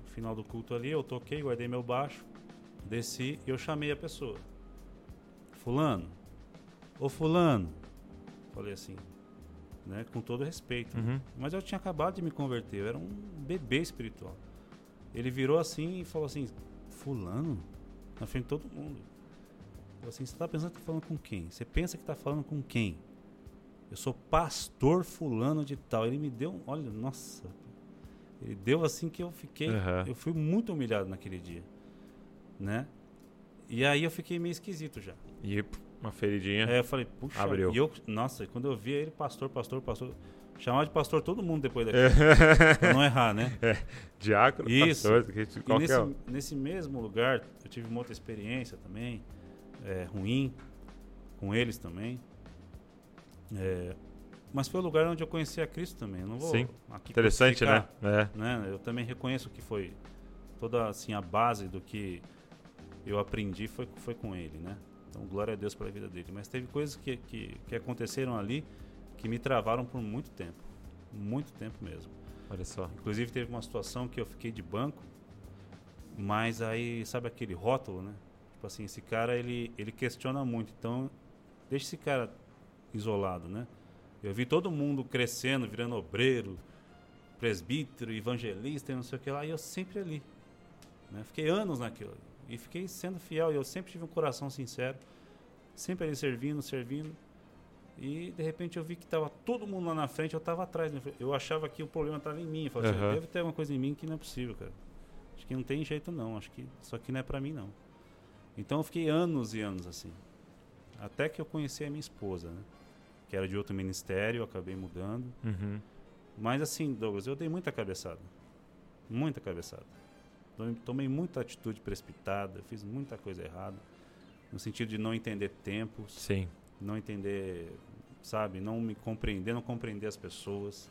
no final do culto ali, eu toquei, guardei meu baixo, desci e eu chamei a pessoa. Fulano, Ô fulano, falei assim, né, com todo respeito. Uhum. Mas eu tinha acabado de me converter, eu era um bebê espiritual. Ele virou assim e falou assim, fulano, na frente de todo mundo. Assim, você tá pensando que tá falando com quem? Você pensa que tá falando com quem? Eu sou pastor fulano de tal. Ele me deu, um- olha, nossa. Ele deu assim que eu fiquei, Aham. eu fui muito humilhado naquele dia, né? E aí eu fiquei meio esquisito já. E uma feridinha. Aí eu falei, puxa, Abriu. e eu, nossa, quando eu vi ele, pastor, pastor, pastor, chamava de pastor todo mundo depois daqui, pra não errar, né? Diácono, Isso. pastor, que- qualquer nesse, um. nesse mesmo lugar, eu tive uma outra experiência também, é, ruim, com eles também. É, mas foi o lugar onde eu conheci a Cristo também. Eu não vou Sim. Interessante, né? É. né? Eu também reconheço que foi toda assim a base do que eu aprendi foi, foi com ele, né? Então glória a Deus pela vida dele. Mas teve coisas que, que, que aconteceram ali que me travaram por muito tempo, muito tempo mesmo. Olha só. Inclusive teve uma situação que eu fiquei de banco, mas aí sabe aquele rótulo, né? Tipo assim, esse cara ele ele questiona muito, então deixa esse cara isolado, né? Eu vi todo mundo crescendo, virando obreiro, presbítero, evangelista e não sei o que lá, e eu sempre ali. Né? Fiquei anos naquilo. E fiquei sendo fiel, e eu sempre tive um coração sincero, sempre ali servindo, servindo. E de repente eu vi que estava todo mundo lá na frente, eu estava atrás. né? Eu achava que o problema estava em mim. Eu falei assim, Aham. deve ter alguma coisa em mim que não é possível, cara. Acho que não tem jeito não, acho que isso aqui não é para mim não. Então eu fiquei anos e anos assim. Até que eu conheci a minha esposa, né? Que era de outro ministério, eu acabei mudando. Uhum. Mas assim, Douglas, eu dei muita cabeçada. Muita cabeçada. Tomei- Tomei muita atitude precipitada, fiz muita coisa errada. No sentido de não entender tempos, Sim. não entender, sabe, não me compreender, não compreender as pessoas.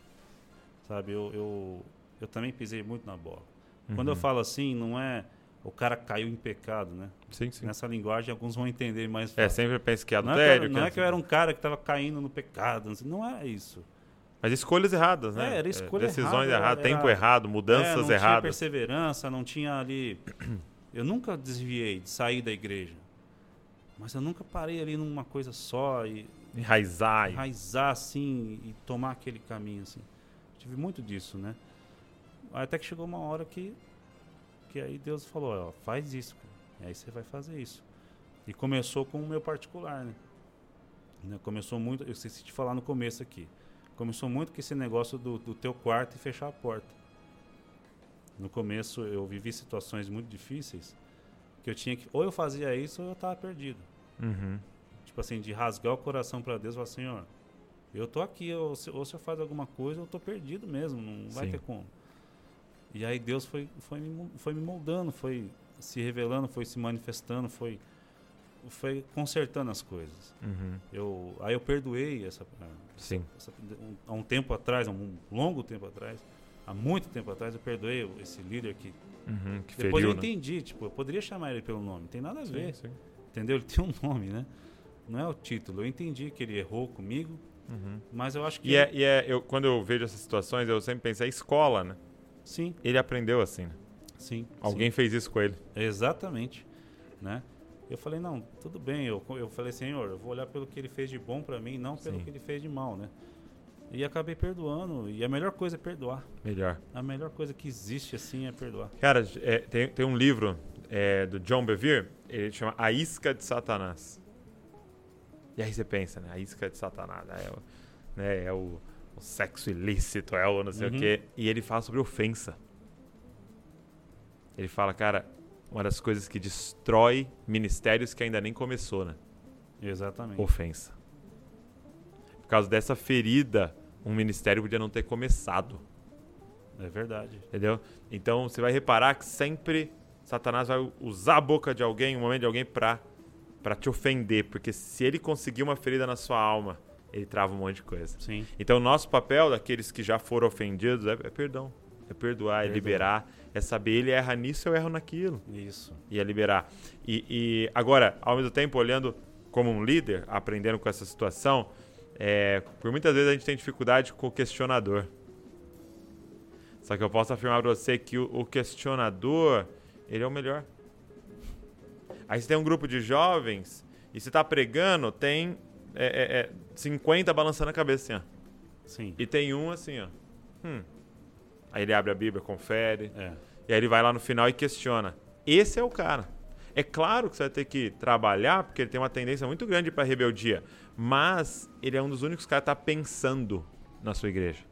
Sabe, eu, eu, eu também pisei muito na bola. Quando eu Uhum. falo assim, não é o cara caiu em pecado, né? Sim, sim. Nessa linguagem, alguns vão entender mais É, sempre penso que é não, é que, eu- adultério. não é que- que eu era um cara que estava caindo no pecado, não sei- não é isso. Mas escolhas erradas, né? É, era escolha Decisões errada, erradas, era- tempo errado, É, mudanças não tinha erradas. perseverança, não tinha ali. Eu nunca desviei de sair da igreja. Mas eu nunca parei ali numa coisa só e Enraizar. enraizar assim e tomar aquele caminho assim. Tive muito disso, né? Até que chegou uma hora que que aí Deus falou, ó, faz isso, cara. E aí você vai fazer isso. E começou com o meu particular, né? Né, Começou muito, eu esqueci de falar no começo aqui. Começou muito com esse negócio do, do teu quarto e fechar a porta. No começo eu vivi situações muito difíceis que eu tinha que ou eu fazia isso ou eu tava perdido. Uhum. Tipo assim, de rasgar o coração para Deus e falar, Senhor, eu tô aqui, ou se, ou se eu faço alguma coisa, eu tô perdido mesmo, não vai Sim. ter como. E aí Deus foi, foi, me, foi me moldando, foi se revelando, foi se manifestando, foi, foi consertando as coisas. Uhum. Eu, aí eu perdoei essa, Sim. essa- um- há um tempo atrás, há um longo tempo atrás, há muito tempo atrás, eu perdoei esse líder que Uhum. Que depois feriu, eu né? entendi, tipo, eu poderia chamar ele pelo nome, tem nada a ver. Sim, sim. Entendeu? Ele tem um nome, né? Não é o título. Eu entendi que ele errou comigo, Uhum. mas eu acho que. E, é, e é, eu, quando eu vejo essas situações, eu sempre pensei, é escola, né? Sim, Ele aprendeu assim, né? sim. Alguém fez isso com ele. sim. Exatamente. Né? Eu falei, não, tudo bem. Eu, eu falei, Senhor, eu vou olhar pelo que ele fez de bom pra mim, não pelo Sim. que ele fez de mal, né? E acabei perdoando. E a melhor coisa é perdoar. Melhor. A melhor coisa que existe assim é perdoar. Cara, é, tem, tem um livro é, do John Bevere, ele chama A Isca de Satanás. E aí você pensa, né? A isca de Satanás. É o, né, é o, o sexo ilícito, é o não sei Uhum. o quê. E ele fala sobre ofensa. Ele fala, cara, uma das coisas que destrói ministérios que ainda nem começou, né? Exatamente. Ofensa. Por causa dessa ferida, um ministério podia não ter começado. É verdade. Entendeu? Então você vai reparar que sempre Satanás vai usar a boca de alguém, um momento de alguém pra, pra te ofender. Porque se ele conseguir uma ferida na sua alma, ele trava um monte de coisa. Sim. Então o nosso papel, daqueles que já foram ofendidos, é, é perdão. É perdoar, é Perdoar. liberar, é saber ele erra nisso, eu erro naquilo. Isso. E é liberar. E, e agora, ao mesmo tempo, olhando como um líder, aprendendo com essa situação, é, por muitas vezes a gente tem dificuldade com o questionador. Só que eu posso afirmar para você que o, o questionador, ele é o melhor. Aí você tem um grupo de jovens e você está pregando, tem é, é, é 50 balançando a cabeça assim, ó. Sim. E tem um assim, ó. Hum. Aí ele abre a Bíblia, confere. É. E aí ele vai lá no final e questiona. Esse é o cara. É claro que você vai ter que trabalhar, porque ele tem uma tendência muito grande para rebeldia. Mas ele é um dos únicos caras que está pensando na sua igreja.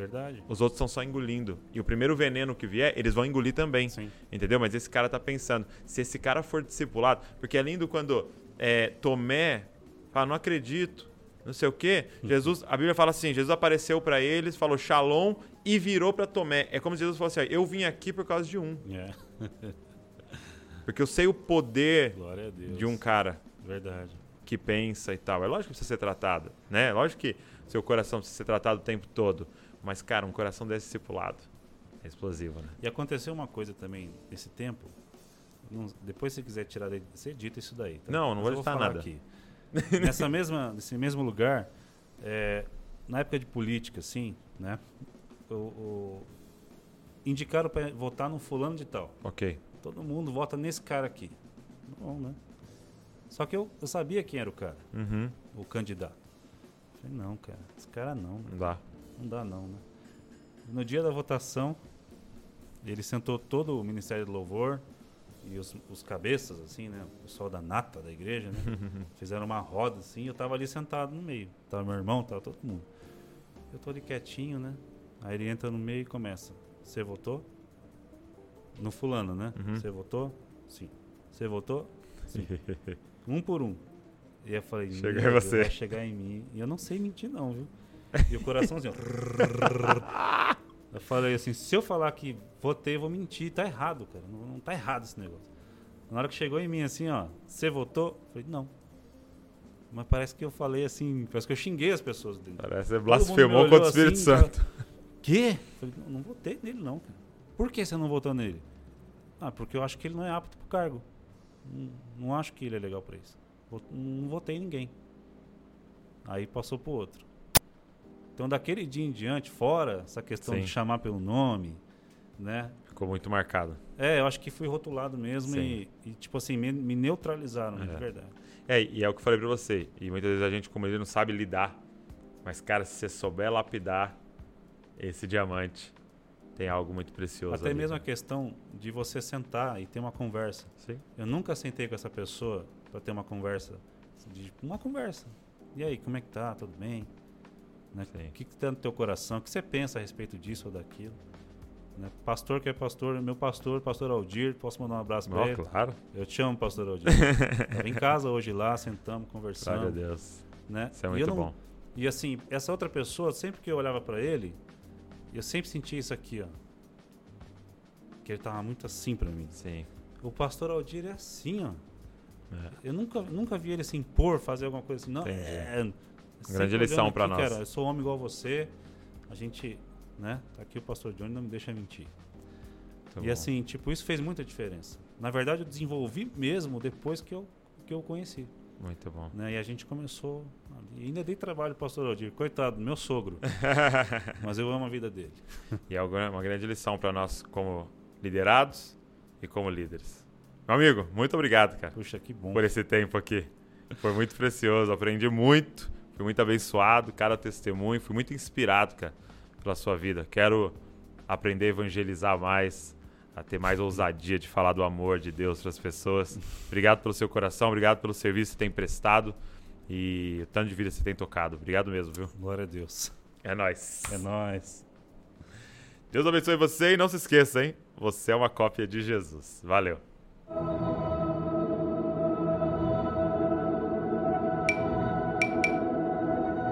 Verdade. Os outros estão só engolindo. E o primeiro veneno que vier, eles vão engolir também. Sim. Entendeu? Mas esse cara tá pensando. Se esse cara for discipulado. Porque é lindo quando é, Tomé fala, não acredito. Não sei o quê. Jesus, a Bíblia fala assim: Jesus apareceu para eles, falou shalom e virou para Tomé. É como se Jesus fosse assim: Eu vim aqui por causa de um. É. Porque eu sei o poder de um cara Verdade. que pensa e tal. É lógico que precisa ser tratado, né? É lógico que seu coração precisa ser tratado o tempo todo. Mas, cara, um coração desse discipulado é explosivo, né? E aconteceu uma coisa também nesse tempo. não- depois, se quiser tirar, daí, você edita isso daí. tá? Não, não Mas vou eu editar nada. Aqui. Nessa mesma, nesse mesmo lugar, é, na época de política, assim, né? O, o- indicaram para votar no fulano de tal. Ok. Todo mundo vota nesse cara aqui. Bom, né? Só que eu, eu sabia quem era o cara, Uhum. o candidato. Falei, não, cara, esse cara não, né? Não dá. Não dá não, né? No dia da votação, ele sentou todo o Ministério do Louvor e os, os cabeças, assim, né? O pessoal da nata da igreja, né? Fizeram uma roda, assim, eu tava ali sentado no meio. Tava meu irmão, tava todo mundo. Eu tô ali quietinho, né? Aí ele entra no meio e começa. Você votou? No fulano, né? Uhum. Você votou? Sim. Você votou? Sim. Um por um. E eu falei, Chega "Meu em você." Vai chegar em mim. E eu não sei mentir, não, viu? E o coraçãozinho. eu falei assim: se eu falar que votei, eu vou mentir. Tá errado, cara. Não, não tá errado esse negócio. Na hora que chegou em mim assim, ó, você votou? Eu falei, não. Mas parece que eu falei assim, parece que eu xinguei as pessoas dentro. Parece que você blasfemou contra o Espírito assim, Santo. Quê? Eu falei, não, não votei nele, não, cara. Por que você não votou nele? Ah, porque eu acho que ele não é apto pro cargo. Não, não acho que ele é legal pra isso. Não votei em ninguém. Aí passou pro outro. Então, daquele dia em diante, fora essa questão Sim. de chamar pelo nome, né? Ficou muito marcado. É, eu acho que fui rotulado mesmo e, e, tipo assim, me, me neutralizaram, né, É. de verdade. É, e é o que eu falei pra você. E muitas vezes a gente, como ele não sabe lidar. Mas, cara, se você souber lapidar esse diamante, tem algo muito precioso. Até ali, mesmo a né? questão de você sentar e ter uma conversa. Sim. Eu nunca sentei com essa pessoa para ter uma conversa. Uma conversa. E aí, como é que tá? Tudo bem? Né? O que, que tá no teu coração? O que você pensa a respeito disso ou daquilo? Né? Pastor que é pastor, meu pastor, pastor Aldir, posso mandar um abraço para ele? claro. Eu te amo, pastor Aldir. Tava em casa hoje lá, sentamos, Glória a conversamos. Deus. Né? Isso é E muito não- bom. E assim, essa outra pessoa, sempre que eu olhava para ele, eu sempre sentia isso aqui, ó. Que ele tava muito assim para mim. Sim. O pastor Aldir é assim, ó. É. Eu nunca, nunca vi ele se impor, fazer alguma coisa assim. Não, Entendi. é, Grande lição aqui, nós. Cara, eu sou homem igual você. A gente, né? Tá aqui o pastor Johnny, não me deixa mentir. Muito e bom. assim, tipo, isso fez muita diferença. Na verdade, eu desenvolvi mesmo depois que eu, que eu conheci. Muito bom. Né? E a gente começou. ali. E ainda dei trabalho pro pastor Aldir. Coitado, meu sogro. mas eu amo a vida dele. E é uma uma grande lição para nós como liderados e como líderes. Meu amigo, muito obrigado, cara, Puxa, que bom. por esse tempo aqui. Foi muito precioso, aprendi muito, fui muito abençoado, cada testemunho, fui muito inspirado, cara, pela sua vida. Quero aprender a evangelizar mais, a ter mais ousadia de falar do amor de Deus para as pessoas. Obrigado pelo seu coração, obrigado pelo serviço que você tem prestado e o tanto de vida que você tem tocado. Obrigado mesmo, viu? Glória a Deus. É nóis. É nóis. Deus abençoe você e não se esqueça, hein? Você é uma cópia de Jesus. Valeu.